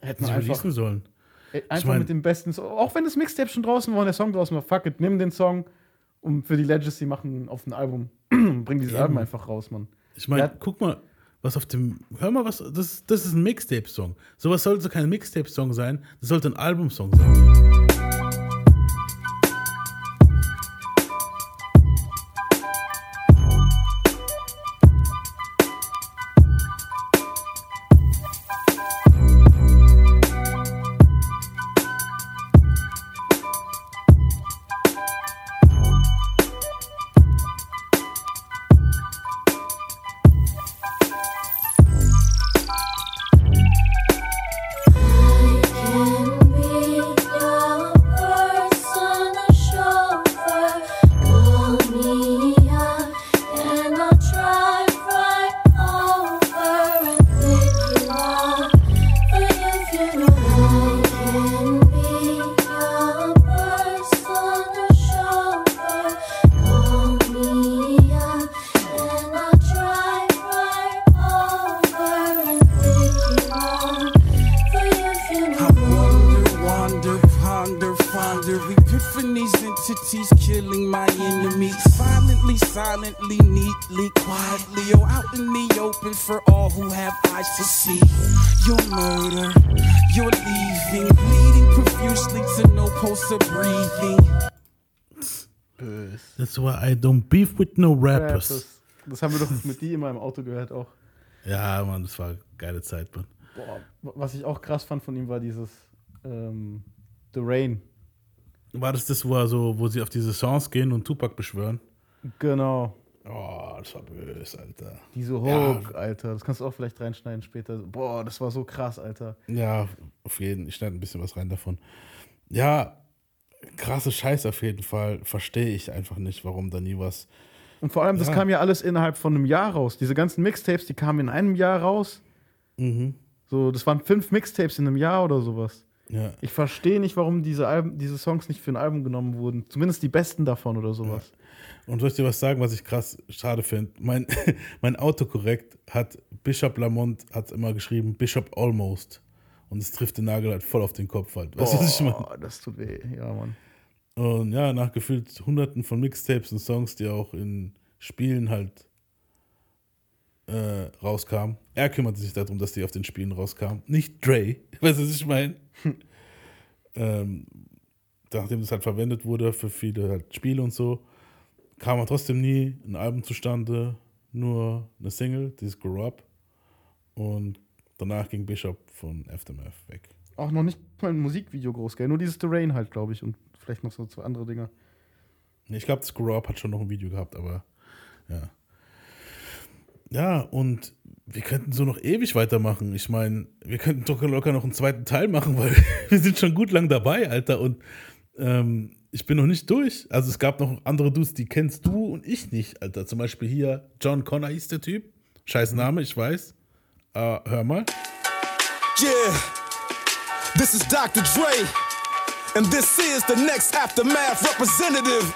hätten
Sie releasen sollen.
einfach
mein-
mit dem besten, Song- auch wenn das Mixtape schon draußen war und der Song draußen war, fuck it, nimm den Song Und für die Legacy machen auf ein Album, bringen dieses
Eben.
Album einfach raus, Mann.
Ich meine, guck mal, was auf dem. Hör mal, was. Das, das ist ein Mixtape-Song. Sowas sollte kein Mixtape-Song sein, das sollte ein Album-Song sein.
Das, das haben wir doch mit die immer im Auto gehört auch.
Ja, Mann, das war eine geile Zeit, Mann.
Boah, was ich auch krass fand von ihm war dieses ähm, The Rain.
War das das, wo, er so, wo sie auf diese Songs gehen und Tupac beschwören?
Genau.
Oh, das war böse, Alter.
Diese
Ja.
Hook, Alter. Das kannst du auch vielleicht reinschneiden später. Boah, das war so krass, Alter.
Ja, auf jeden Ich schneide ein bisschen was rein davon. Ja, krasse Scheiße auf jeden Fall. Verstehe ich einfach nicht, warum da nie was.
Und vor allem, das
Ja.
kam ja alles innerhalb von einem Jahr raus. Diese ganzen Mixtapes, die kamen in einem Jahr raus.
Mhm.
So, das waren fünf Mixtapes in einem Jahr oder sowas.
Ja.
Ich verstehe nicht, warum diese, Alben, diese Songs nicht für ein Album genommen wurden. Zumindest die besten davon oder sowas.
Und soll ich dir was sagen, was ich krass schade finde? Mein, mein Autokorrekt hat Bishop Lamont hat immer geschrieben, Bishop Almost. Und es trifft den Nagel halt voll auf den Kopf halt. Weißt du, was ich meine?
Das tut weh. Ja, Mann.
Und ja, nach gefühlt hunderten von Mixtapes und Songs, die auch in Spielen halt äh, rauskamen. Er kümmerte sich darum, dass die auf den Spielen rauskamen. Nicht Dre. Weißt du, was ich meine? ähm, nachdem das halt verwendet wurde für viele halt Spiele und so, kam aber trotzdem nie ein Album zustande, nur eine Single, dieses Grow Up. Und danach ging Bishop von Aftermath weg.
Auch noch nicht mal ein Musikvideo groß, gell? Nur dieses The Rain halt, glaube ich. Und vielleicht noch so zwei andere Dinger.
Nee, Ich glaube, das Grow Up hat schon noch ein Video gehabt, aber ja. Ja, und wir könnten so noch ewig weitermachen. Ich meine, wir könnten doch locker noch einen zweiten Teil machen, weil wir sind schon gut lang dabei, Alter. Und ähm, ich bin noch nicht durch. Also es gab noch andere Dudes, die kennst du und ich nicht, Alter. Zum Beispiel hier John Connor hieß der Typ. Scheiß Name, ich weiß. Äh, hör mal.
Yeah, this is Dr. Dre, and this is the next Aftermath representative,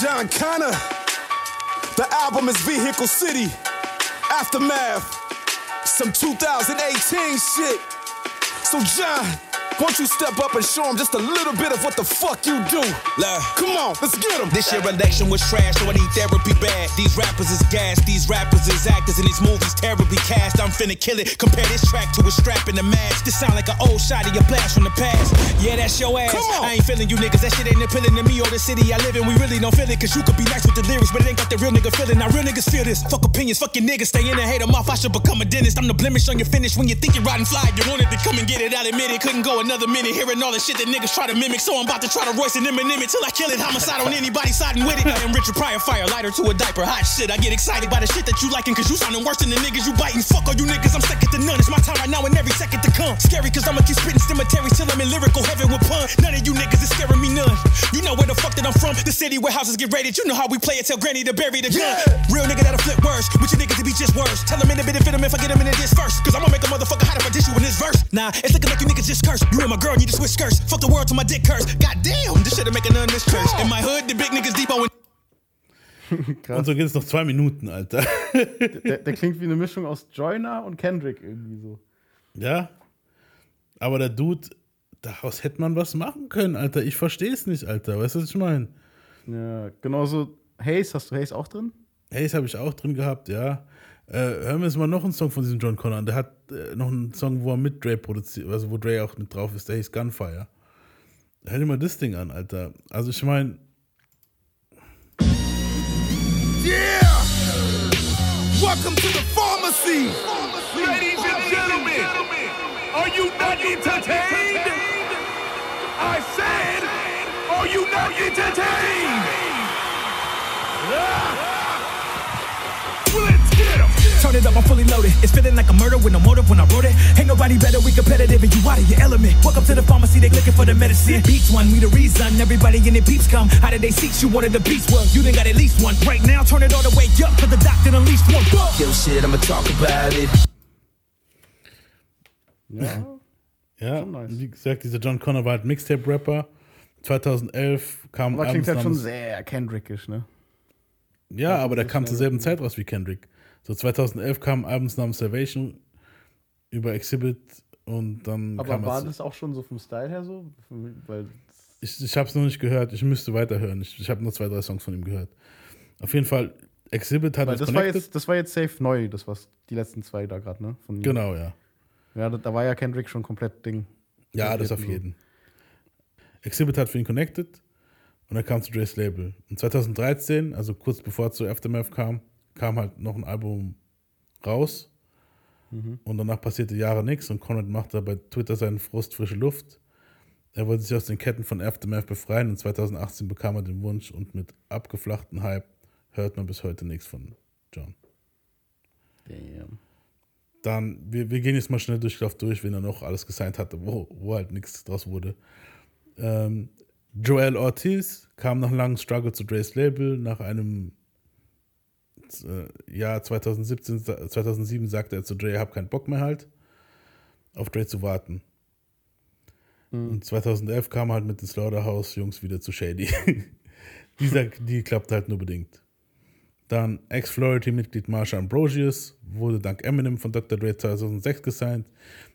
John Connor. The album is Vehicle City, Aftermath, some 2018 shit. So, John, won't you step up and show him just a little bit of what the fuck you do? Come on, let's get him.
This year election was trash, so I need therapy bad. These rappers is gas, these rappers is actors, and these movies terribly cast. I'm finna kill it. Compare this track to a strap in the mask. This sound like an old shot of your blast from the past. Yeah, that's your ass.
Come on.
I ain't feeling you niggas. That shit ain't appealing to me or the city I live in. We really don't feel it, cause you could be nice with the lyrics, but it ain't got the real nigga feeling. Now real niggas feel this. Fuck opinions, fuck your niggas. Stay in and hate them off. I should become a dentist. I'm the blemish on your finish when you think you're riding fly. You wanted to come and get it. I'll admit it. Couldn't go another minute hearing all the shit that niggas try to mimic. So I'm about to try to Royce and Eminem it till I kill it. Homicide on anybody siding with it. I am Richard Pryor, fire lighter to a diaper. Hot shit. I get excited by the shit that you liking, cause you sounding worse than the niggas you biting. Fuck all you niggas. I'm second to none. It's my time right now and every second to come. Scary cause I'ma keep spitting cemeteries till I'm in lyrical heaven with pun. None of you niggas is scaring me none. You know where the fuck that I'm from. The city where houses get raided. You know how we play it. Tell granny to bury the gun. Real nigga that'll flip worse. With your niggas to be just worse. Tell them in a bit of fit if I get them into this first. Cause I'ma make a motherfucker hide if I dish you in this verse. Nah, it's looking like you niggas just cursed. You and my girl need to switch skirts. Fuck the world till my dick curse. God damn, this shit'll make none of this church. In my hood, the big niggas Debo and
Und so geht es noch zwei Minuten, Alter.
Der, der klingt wie eine Mischung aus Joyner und Kendrick irgendwie so.
Ja. Aber der Dude, daraus hätte man was machen können, Alter. Ich verstehe es nicht, Alter. Weißt du, was ich meine?
Ja, genauso. Haze, hast du Haze auch drin?
Haze habe ich auch drin gehabt, ja. Äh, hören wir jetzt mal noch einen Song von diesem John Connor an. Der hat äh, noch einen Song, wo er mit Dre produziert, also wo Dre auch mit drauf ist, der hieß Gunfire. Hör dir mal das Ding an, Alter. Also ich meine,
Yeah! Welcome to the pharmacy! Ladies and gentlemen, are you not entertained? I said, are you not entertained? Ah! Well, let's get 'em.
Turn it up, I'm fully loaded. It's feeling like a murder with no motive when I wrote it. Ain't nobody better, we competitive, and you out of your element. Welcome to the pharmacy, they looking for the medicine. Beats one, we the reason. Everybody in their peeps come. How did they seek you? One of the beats, well, you done got at least one. Right now, turn it all the way up to the doctor, unleashed one. Yo, shit, I'ma talk about it.
Ja.
ja, wie gesagt, dieser John Connor war halt Mixtape-Rapper. 2011 kam
Aber klingt
abends
halt schon
namens-
sehr Kendrickisch, ne?
Ja, aber der kam zur selben Zeit raus wie Kendrick. So 2011 kam abends namens Salvation über Exhibit und dann
Aber
kam
war das auch schon so vom Style her so? Weil
Ich, ich habe es noch nicht gehört. Ich müsste weiterhören. Ich, ich habe nur zwei, drei Songs von ihm gehört. Auf jeden Fall, Exhibit hat
Weil
uns
das war, jetzt, das war jetzt safe neu, das was die letzten zwei da gerade, ne? Von ihm.
Genau, ja.
Ja, da, da war ja Kendrick schon komplett Ding.
Ja, das auf jeden. Exhibit hat für ihn connected und er kam zu Dre's Label. Und 2013, also kurz bevor er zu Aftermath kam, kam halt noch ein Album raus.
Mhm.
Und danach passierte Jahre nichts und Conrad machte bei Twitter seinen Frust frische Luft. Er wollte sich aus den Ketten von Aftermath befreien und 2018 bekam er den Wunsch und mit abgeflachten Hype hört man bis heute nichts von John.
Damn.
Dann, wir, wir gehen jetzt mal schnell Durchlauf durch, wen er noch alles gesigned hatte, wo, wo halt nichts draus wurde. Ähm, Joel Ortiz kam nach langem Struggle zu Dre's Label. Nach einem äh, Jahr 2017, sa- 2007 sagte er zu Dre, hab keinen Bock mehr halt, auf Dre zu warten. Und 2011 kam er halt mit den Slaughterhouse-Jungs wieder zu Shady. Dieser, die klappt halt nur bedingt. Dann Ex-Flority-Mitglied Marsha Ambrosius wurde dank Eminem von Dr. Dre 2006 gesigned.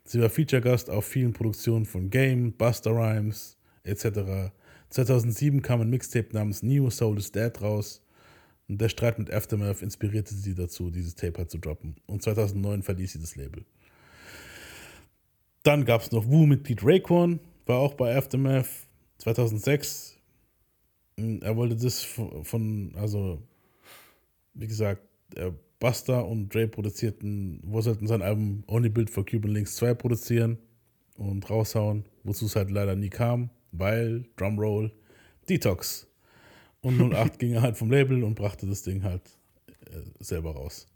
Sie war Feature-Gast auf vielen Produktionen von Game, Buster Rhymes etc. 2007 kam ein Mixtape namens Neo Soul is Dead raus. Und der Streit mit Aftermath inspirierte sie dazu, dieses Tape halt zu droppen. Und 2009 verließ sie das Label. Dann gab es noch Wu-Mitglied Raekwon, war auch bei Aftermath 2006. Er wollte das von, also wie gesagt, äh, Buster und Dre produzierten, wo sollten sein Album Only Built for Cuban Links 2 produzieren und raushauen, wozu es halt leider nie kam, weil Drumroll Detox. Und 08 ging er halt vom Label und brachte das Ding halt äh, selber raus.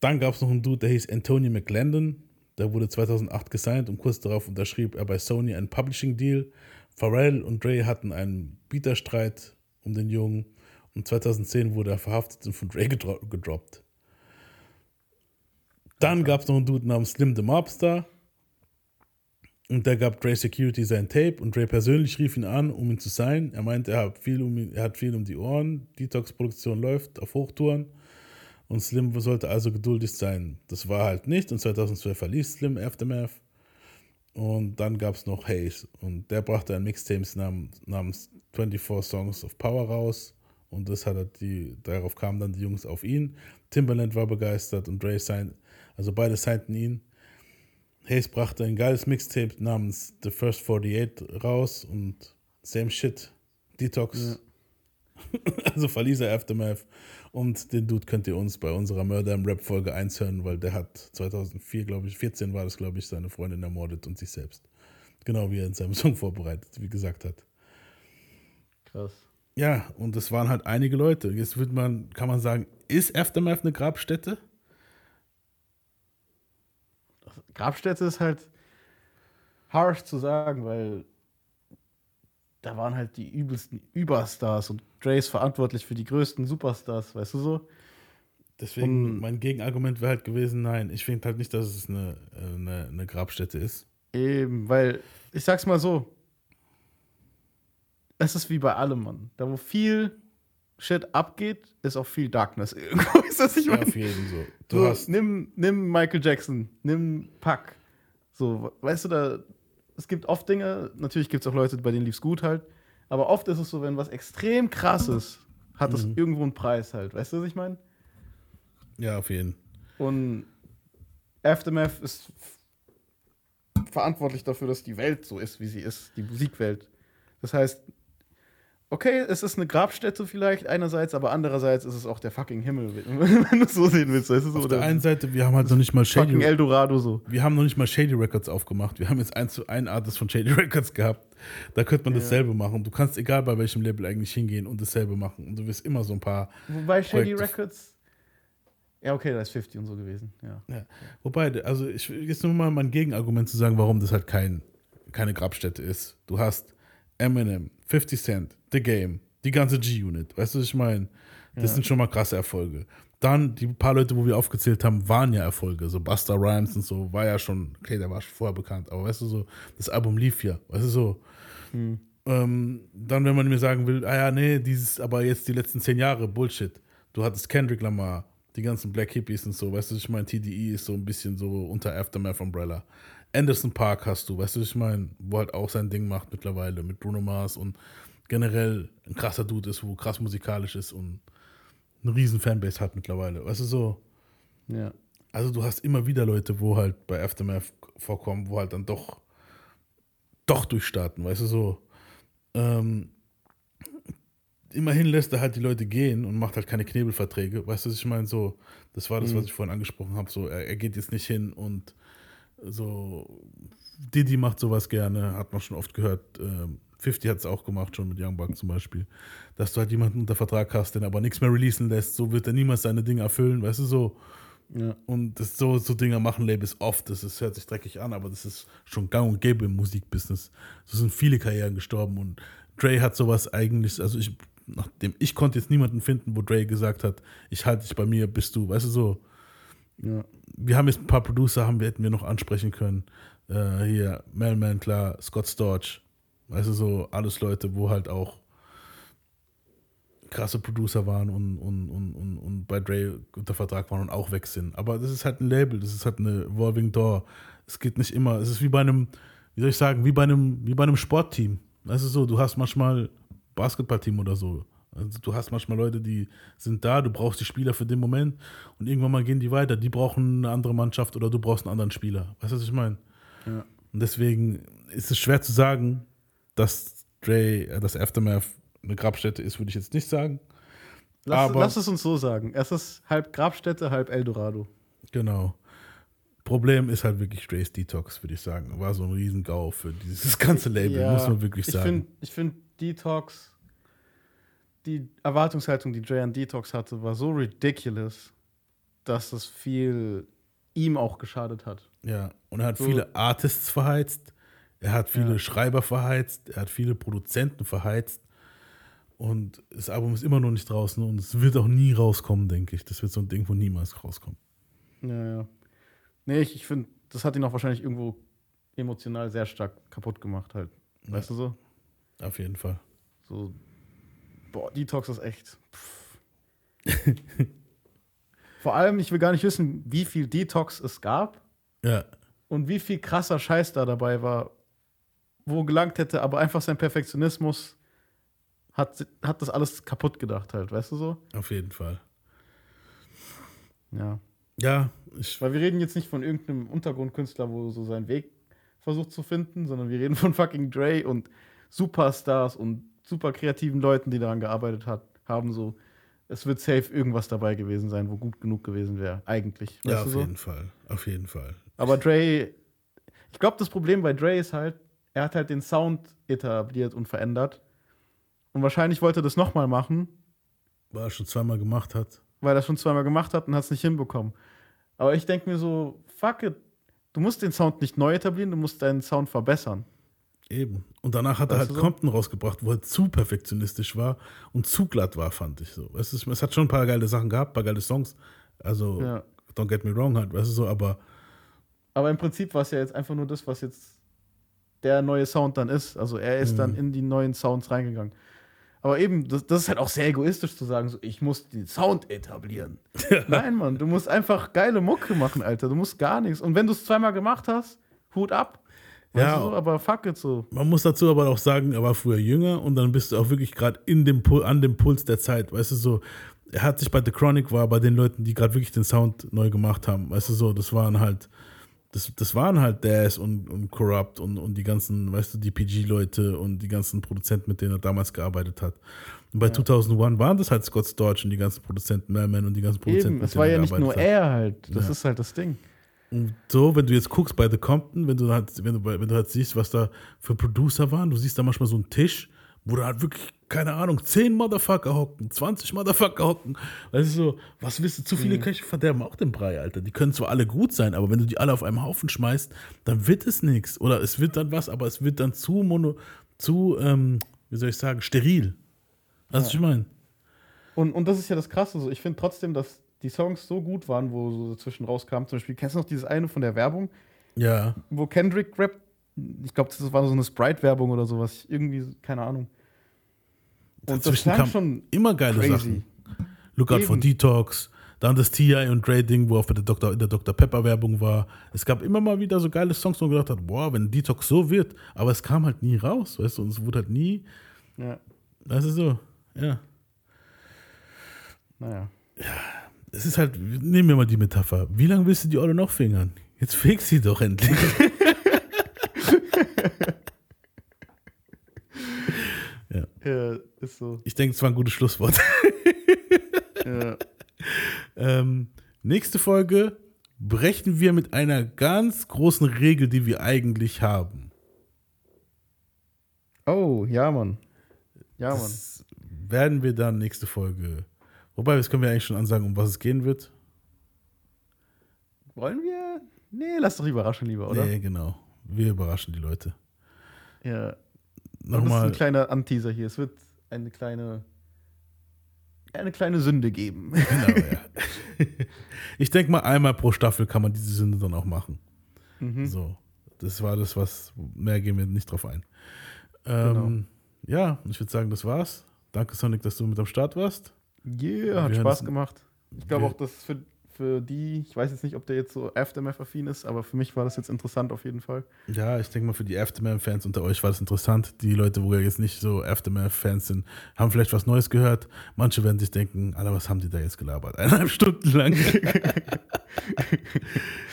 Dann gab es noch einen Dude, der hieß Anthony McLendon. Der wurde 2008 gesigned und kurz darauf unterschrieb er bei Sony einen Publishing Deal. Pharrell und Dre hatten einen Bieterstreit um den Jungen und 2010 wurde er verhaftet und von Dre gedro gedroppt. Dann gab es noch einen Dude namens Slim the Mobster. Und der gab Dre Security sein Tape und Dre persönlich rief ihn an, um ihn zu sein. Er meinte, er hat viel um, ihn- er hat viel um die Ohren. Detox-Produktion läuft auf Hochtouren. Und Slim sollte also geduldig sein. Das war halt nicht. Und 2012 verließ Slim Aftermath. Und dann gab es noch Hayes. Und der brachte ein Mixtape namens, namens 24 Songs of Power raus. Und das hat er die, darauf kamen dann die Jungs auf ihn. Timberland war begeistert und Dre signed, also beide signten ihn. Hayes brachte ein geiles Mixtape namens The First 48 raus und same shit. Detox. also verließ er Aftermath. Und den Dude könnt ihr uns bei unserer Murder im Rap Folge 1 hören, weil der hat 2004, glaube ich, 14 war das, glaube ich, seine Freundin ermordet und sich selbst. Genau wie er in seinem Song vorbereitet, wie gesagt hat.
Krass.
Ja, und es waren halt einige Leute. Jetzt wird man, kann man sagen, ist Aftermath eine Grabstätte?
Grabstätte ist halt harsh zu sagen, weil da waren halt die übelsten Überstars und Dre ist verantwortlich für die größten Superstars, weißt du so?
Deswegen, mein Gegenargument wäre halt gewesen, nein, ich finde halt nicht, dass es eine, äh, eine, eine Grabstätte ist.
Eben, weil, ich sag's mal so, es ist wie bei allem, Mann. Da, wo viel Shit abgeht, ist auch viel Darkness irgendwo. Ist das nicht
Ja,
mein-
auf jeden so. Du
so
hast-
nimm, nimm Michael Jackson, nimm Pack. So, weißt du, da, es gibt oft Dinge, natürlich gibt es auch Leute, bei denen lief's gut halt, Aber oft ist es so, wenn was extrem krass ist, hat es
Mhm.
irgendwo einen Preis halt. Weißt du, was ich meine?
Ja, auf jeden.
Und Aftermath ist verantwortlich dafür, dass die Welt so ist, wie sie ist, die Musikwelt. Das heißt, okay, es ist eine Grabstätte vielleicht einerseits, aber andererseits ist es auch der fucking Himmel, wenn du es so sehen willst. Weißt du,
Auf der einen Seite, wir haben halt noch nicht mal Shady
Fucking Eldorado so.
Wir haben noch nicht mal Shady Records aufgemacht. Wir haben jetzt eins zu ein Artist von Shady Records gehabt. Da könnte man
Ja.
dasselbe machen. Du kannst egal bei welchem Label eigentlich hingehen und dasselbe machen. Und du wirst immer so ein paar.
Wobei Shady
Projekte-
Records. Ja, okay, da ist 50 und so gewesen. Ja.
Ja. Wobei, also ich will jetzt nur mal mein Gegenargument zu sagen, warum das halt kein, keine Grabstätte ist. Du hast Eminem, 50 Cent, The Game, die ganze G-Unit. Weißt du, was ich meine? Das
Ja.
sind schon mal krasse Erfolge. Dann die paar Leute, wo wir aufgezählt haben, waren ja Erfolge. So Buster Rhymes und so war ja schon, okay, der war schon vorher bekannt. Aber weißt du, so, das Album lief ja. Weißt du, so.
Hm.
Ähm, dann, wenn man mir sagen will, ah ja, nee, dieses, aber jetzt die letzten zehn Jahre, Bullshit. Du hattest Kendrick Lamar, die ganzen Black Hippies und so, weißt du, ich meine, TDE ist so ein bisschen so unter Aftermath Umbrella. Anderson Park hast du, weißt du, ich meine, wo halt auch sein Ding macht mittlerweile mit Bruno Mars und generell ein krasser Dude ist, wo krass musikalisch ist und eine riesen Fanbase hat mittlerweile, weißt du, so.
Ja.
Also du hast immer wieder Leute, wo halt bei Aftermath vorkommen, wo halt dann doch, doch durchstarten, weißt du, so. Ähm, immerhin lässt er halt die Leute gehen und macht halt keine Knebelverträge. Weißt du, was ich meine? So, das war das,
Mhm.
was ich vorhin angesprochen habe. So, er, er geht jetzt nicht hin und so, Diddy macht sowas gerne, hat man schon oft gehört. Ähm, 50 hat es auch gemacht, schon mit Young Buck zum Beispiel. Dass du halt jemanden unter Vertrag hast, den aber nichts mehr releasen lässt, so wird er niemals seine Dinge erfüllen, weißt du so.
Ja.
Und das, so, so Dinger machen Labels oft. Das ist, hört sich dreckig an, aber das ist schon gang und gäbe im Musikbusiness. So sind viele Karrieren gestorben und Dre hat sowas eigentlich, also ich, nachdem ich konnte jetzt niemanden finden, wo Dre gesagt hat, ich halte dich bei mir, bist du, weißt du so.
Ja.
Wir haben jetzt ein paar Producer, haben wir, hätten wir noch ansprechen können. Äh, hier, Melman, klar, Scott Storch, weißt du so, alles Leute, wo halt auch krasse Producer waren und, und, und, und, und bei Dre unter Vertrag waren und auch weg sind. Aber das ist halt ein Label, das ist halt eine Evolving Door. Es geht nicht immer, es ist wie bei einem, wie soll ich sagen, wie bei einem, wie bei einem Sportteam. Du so, du hast manchmal Basketballteam oder so. Also du hast manchmal Leute, die sind da, du brauchst die Spieler für den Moment und irgendwann mal gehen die weiter. Die brauchen eine andere Mannschaft oder du brauchst einen anderen Spieler. Weißt du, was ich meine?
Ja.
Und deswegen ist es schwer zu sagen, dass Dre, äh, dass Aftermath eine Grabstätte ist, würde ich jetzt nicht sagen.
Lass,
Aber
lass es uns so sagen. Es ist halb Grabstätte, halb Eldorado.
genau. Problem ist halt wirklich Dre's Detox, würde ich sagen. War so ein Riesengau für dieses ganze Label,
Ja,
muss man wirklich
ich
sagen.
Find, ich finde Detox, die Erwartungshaltung, die Dre an Detox hatte, war so ridiculous, dass es viel ihm auch geschadet hat.
Ja, und er hat
So-
viele Artists verheizt, er hat viele
Ja.
Schreiber verheizt, er hat viele Produzenten verheizt. Und das Album ist immer noch nicht draußen und es wird auch nie rauskommen, denke ich. Das wird so ein Ding, wo niemals rauskommt.
Ja, ja. Nee, ich, ich finde, das hat ihn auch wahrscheinlich irgendwo emotional sehr stark kaputt gemacht halt. Weißt du so?
Auf jeden Fall.
So, boah, Detox ist echt. Vor allem, ich will gar nicht wissen, wie viel Detox es gab
Ja,
und wie viel krasser Scheiß da dabei war, wo gelangt hätte, aber einfach sein Perfektionismus hat, hat das alles kaputt gedacht halt, weißt du so?
auf jeden Fall.
Ja.
Ja, ich.
Weil wir reden jetzt nicht von irgendeinem Untergrundkünstler, wo so seinen Weg versucht zu finden, sondern wir reden von fucking Dre und Superstars und super kreativen Leuten, die daran gearbeitet hat, haben so. Es wird safe irgendwas dabei gewesen sein, wo gut genug gewesen wäre, eigentlich.
Ja, auf
so?
jeden Fall. Auf jeden Fall.
Aber Dre, ich glaube, das Problem bei Dre ist halt, er hat halt den Sound etabliert und verändert. Und wahrscheinlich wollte er das nochmal machen,
Weil er schon zweimal gemacht hat.
weil er schon zweimal gemacht hat und hat es nicht hinbekommen. Aber ich denke mir so, fuck it, du musst den Sound nicht neu etablieren, du musst deinen Sound verbessern.
Eben. Und danach hat er
Weißt
halt
du so?
Compton rausgebracht, wo er zu perfektionistisch war und zu glatt war, fand ich so. Es, ist, es hat schon ein paar geile Sachen gehabt, ein paar geile Songs. Also,
Ja.
don't get me wrong halt, weißt du so, aber
Aber im Prinzip war es ja jetzt einfach nur das, was jetzt der neue Sound dann ist. Also er ist dann
Mhm.
in die neuen Sounds reingegangen. Aber eben, das, das ist halt auch sehr egoistisch zu sagen, so, ich muss den Sound etablieren. Nein, Mann, du musst einfach geile Mucke machen, Alter. Du musst gar nichts. Und wenn du es zweimal gemacht hast, Hut ab. Weißt
Ja.
du? Aber fuck it so.
Man muss dazu aber auch sagen, er war früher jünger und dann bist du auch wirklich gerade in dem Pul- an dem Puls der Zeit, weißt du so. Er hat sich bei The Chronic war bei den Leuten, die gerade wirklich den Sound neu gemacht haben, weißt du so. Das waren halt, das, das waren halt Daz und, und Corrupt und, und die ganzen, weißt du, die PG-Leute und die ganzen Produzenten, mit denen er damals gearbeitet hat. Und bei 2001 waren das halt Scott Storch und die ganzen Produzenten, Merman und die ganzen Produzenten.
Eben, es war ja nicht nur
hat.
er halt. Das
Ja.
ist halt das Ding.
Und so, wenn du jetzt guckst bei The Compton, wenn du halt, wenn du, wenn du halt siehst, was da für Producer waren, du siehst da manchmal so einen Tisch, wo da halt wirklich, keine Ahnung, 10 Motherfucker hocken, 20 Motherfucker hocken. Weißt du so, was willst du, zu viele
Mhm.
Köche verderben auch den Brei, Alter. Die können zwar alle gut sein, aber wenn du die alle auf einem Haufen schmeißt, dann wird es nichts. Oder es wird dann was, aber es wird dann zu mono, zu, ähm, wie soll ich sagen, steril. Weißt du, was ich meine?
Und, und das ist ja das Krasse. So. Ich finde trotzdem, dass die Songs so gut waren, wo so dazwischen rauskam. Zum Beispiel, kennst du noch dieses eine von der Werbung,
Ja.
wo Kendrick rappt? Ich glaube, das war so eine Sprite-Werbung oder sowas. Irgendwie, keine Ahnung. Und das
Dazwischen
klang
kam
schon
immer geile
crazy.
Sachen. Lookout for
Eben.
Detox, dann das T.I. und Dre Ding, wo auch bei der Dr. in der Dr. Pepper Werbung war. Es gab immer mal wieder so geile Songs, wo man gedacht hat, boah, wenn Detox so wird, aber es kam halt nie raus, weißt du, und es wurde halt nie,
Ja.
das ist so, ja.
Naja.
Es ist halt, nehmen wir mal die Metapher. Wie lange willst du die Olle noch fingern? Jetzt feg sie doch endlich. ja.
Ja, ist so.
Ich denke, es war ein gutes Schlusswort.
Ja.
ähm, nächste Folge brechen wir mit einer ganz großen Regel, die wir eigentlich haben.
Oh, ja, Mann. Ja, Mann.
Das werden wir dann nächste Folge. Wobei, das können wir eigentlich schon ansagen, um was es gehen wird.
Wollen wir? Nee, lass doch überraschen lieber, oder?
Nee, genau. Wir überraschen die Leute.
Ja.
Nochmal-
Das ist ein kleiner Anteaser hier. Es wird eine kleine eine kleine Sünde geben.
Genau, ja. Ich denke mal, einmal pro Staffel kann man diese Sünde dann auch machen.
Mhm.
So. Das war das, was. Mehr gehen wir nicht drauf ein. Ähm, Ja, ich würde sagen, das war's. Danke, Sonic, dass du mit am Start warst.
Yeah, hat Spaß gemacht. Ich glaube auch, dass für, für die, ich weiß jetzt nicht, ob der jetzt so Aftermath-affin ist, aber für mich war das jetzt interessant auf jeden Fall.
Ja, ich denke mal, für die Aftermath-Fans unter euch war das interessant. Die Leute, wo ja jetzt nicht so Aftermath-Fans sind, haben vielleicht was Neues gehört. Manche werden sich denken, Alter, was haben die da jetzt gelabert? Eineinhalb Stunden lang.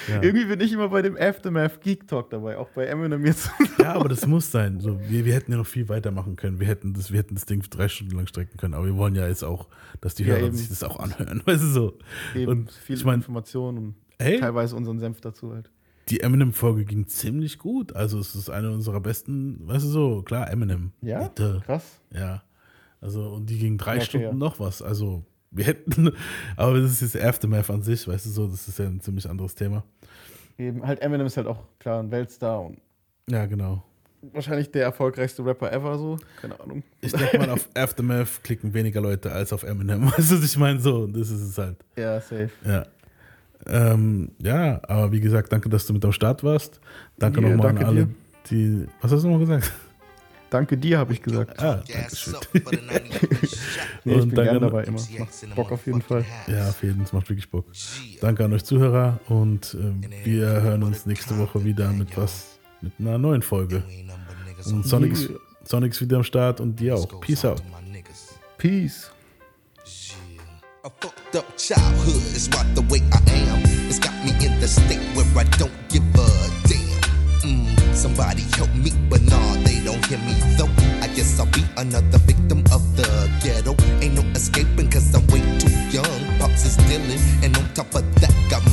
Ja.
Irgendwie bin ich immer bei dem Aftermath Geek Talk dabei, auch bei Eminem jetzt.
Ja, aber das muss sein. So, wir, wir hätten ja noch viel weitermachen können. Wir hätten, das, wir hätten das Ding drei Stunden lang strecken können. Aber wir wollen ja jetzt auch, dass die
Ja,
Hörer
eben.
sich das auch anhören. Weißt du so?
Eben
Und
viel
ich meine,
Information und
Ey.
teilweise unseren Senf dazu halt.
die Eminem-Folge ging ziemlich gut. Also es ist eine unserer besten, weißt du so, klar, Eminem.
Ja?
Bitte.
Krass.
Ja. Also, und die ging drei
Okay,
Stunden
ja.
noch was. Also, wir hätten, aber das ist jetzt Aftermath an sich, weißt du so, das ist ja ein ziemlich anderes Thema.
Eben, halt Eminem ist halt auch klar ein Weltstar und
Ja, genau.
Wahrscheinlich der erfolgreichste Rapper ever so. Keine Ahnung.
Ich denke mal, auf Aftermath klicken weniger Leute als auf Eminem. Weißt du, was ich meine? So, das ist es halt.
Ja, safe.
Ja. Ähm, ja, aber wie gesagt, danke, dass du mit am Start warst. Danke
Yeah,
nochmal an alle,
dir.
die. Was hast du nochmal gesagt?
Danke dir, habe ich gesagt.
Ah, danke schön.
nee, ich
Und
bin
danke
gern
an-
dabei immer. Macht Bock auf jeden Fall.
Ja, auf jeden Fall, es macht wirklich Bock. Danke an euch Zuhörer und ähm, wir hören uns nächste Woche wieder mit was, mit einer neuen Folge. Und Sonic. Sonic ist wieder am Start und dir auch. Peace out.
Peace.
A fucked up childhood is right the way I am. It's got me in the state where I don't give a damn. Mm, somebody help me, but nah, they don't hear me though. I guess I'll be another victim of the ghetto. Ain't no escaping cause I'm way too young. Pops is dealing, and on top of that, got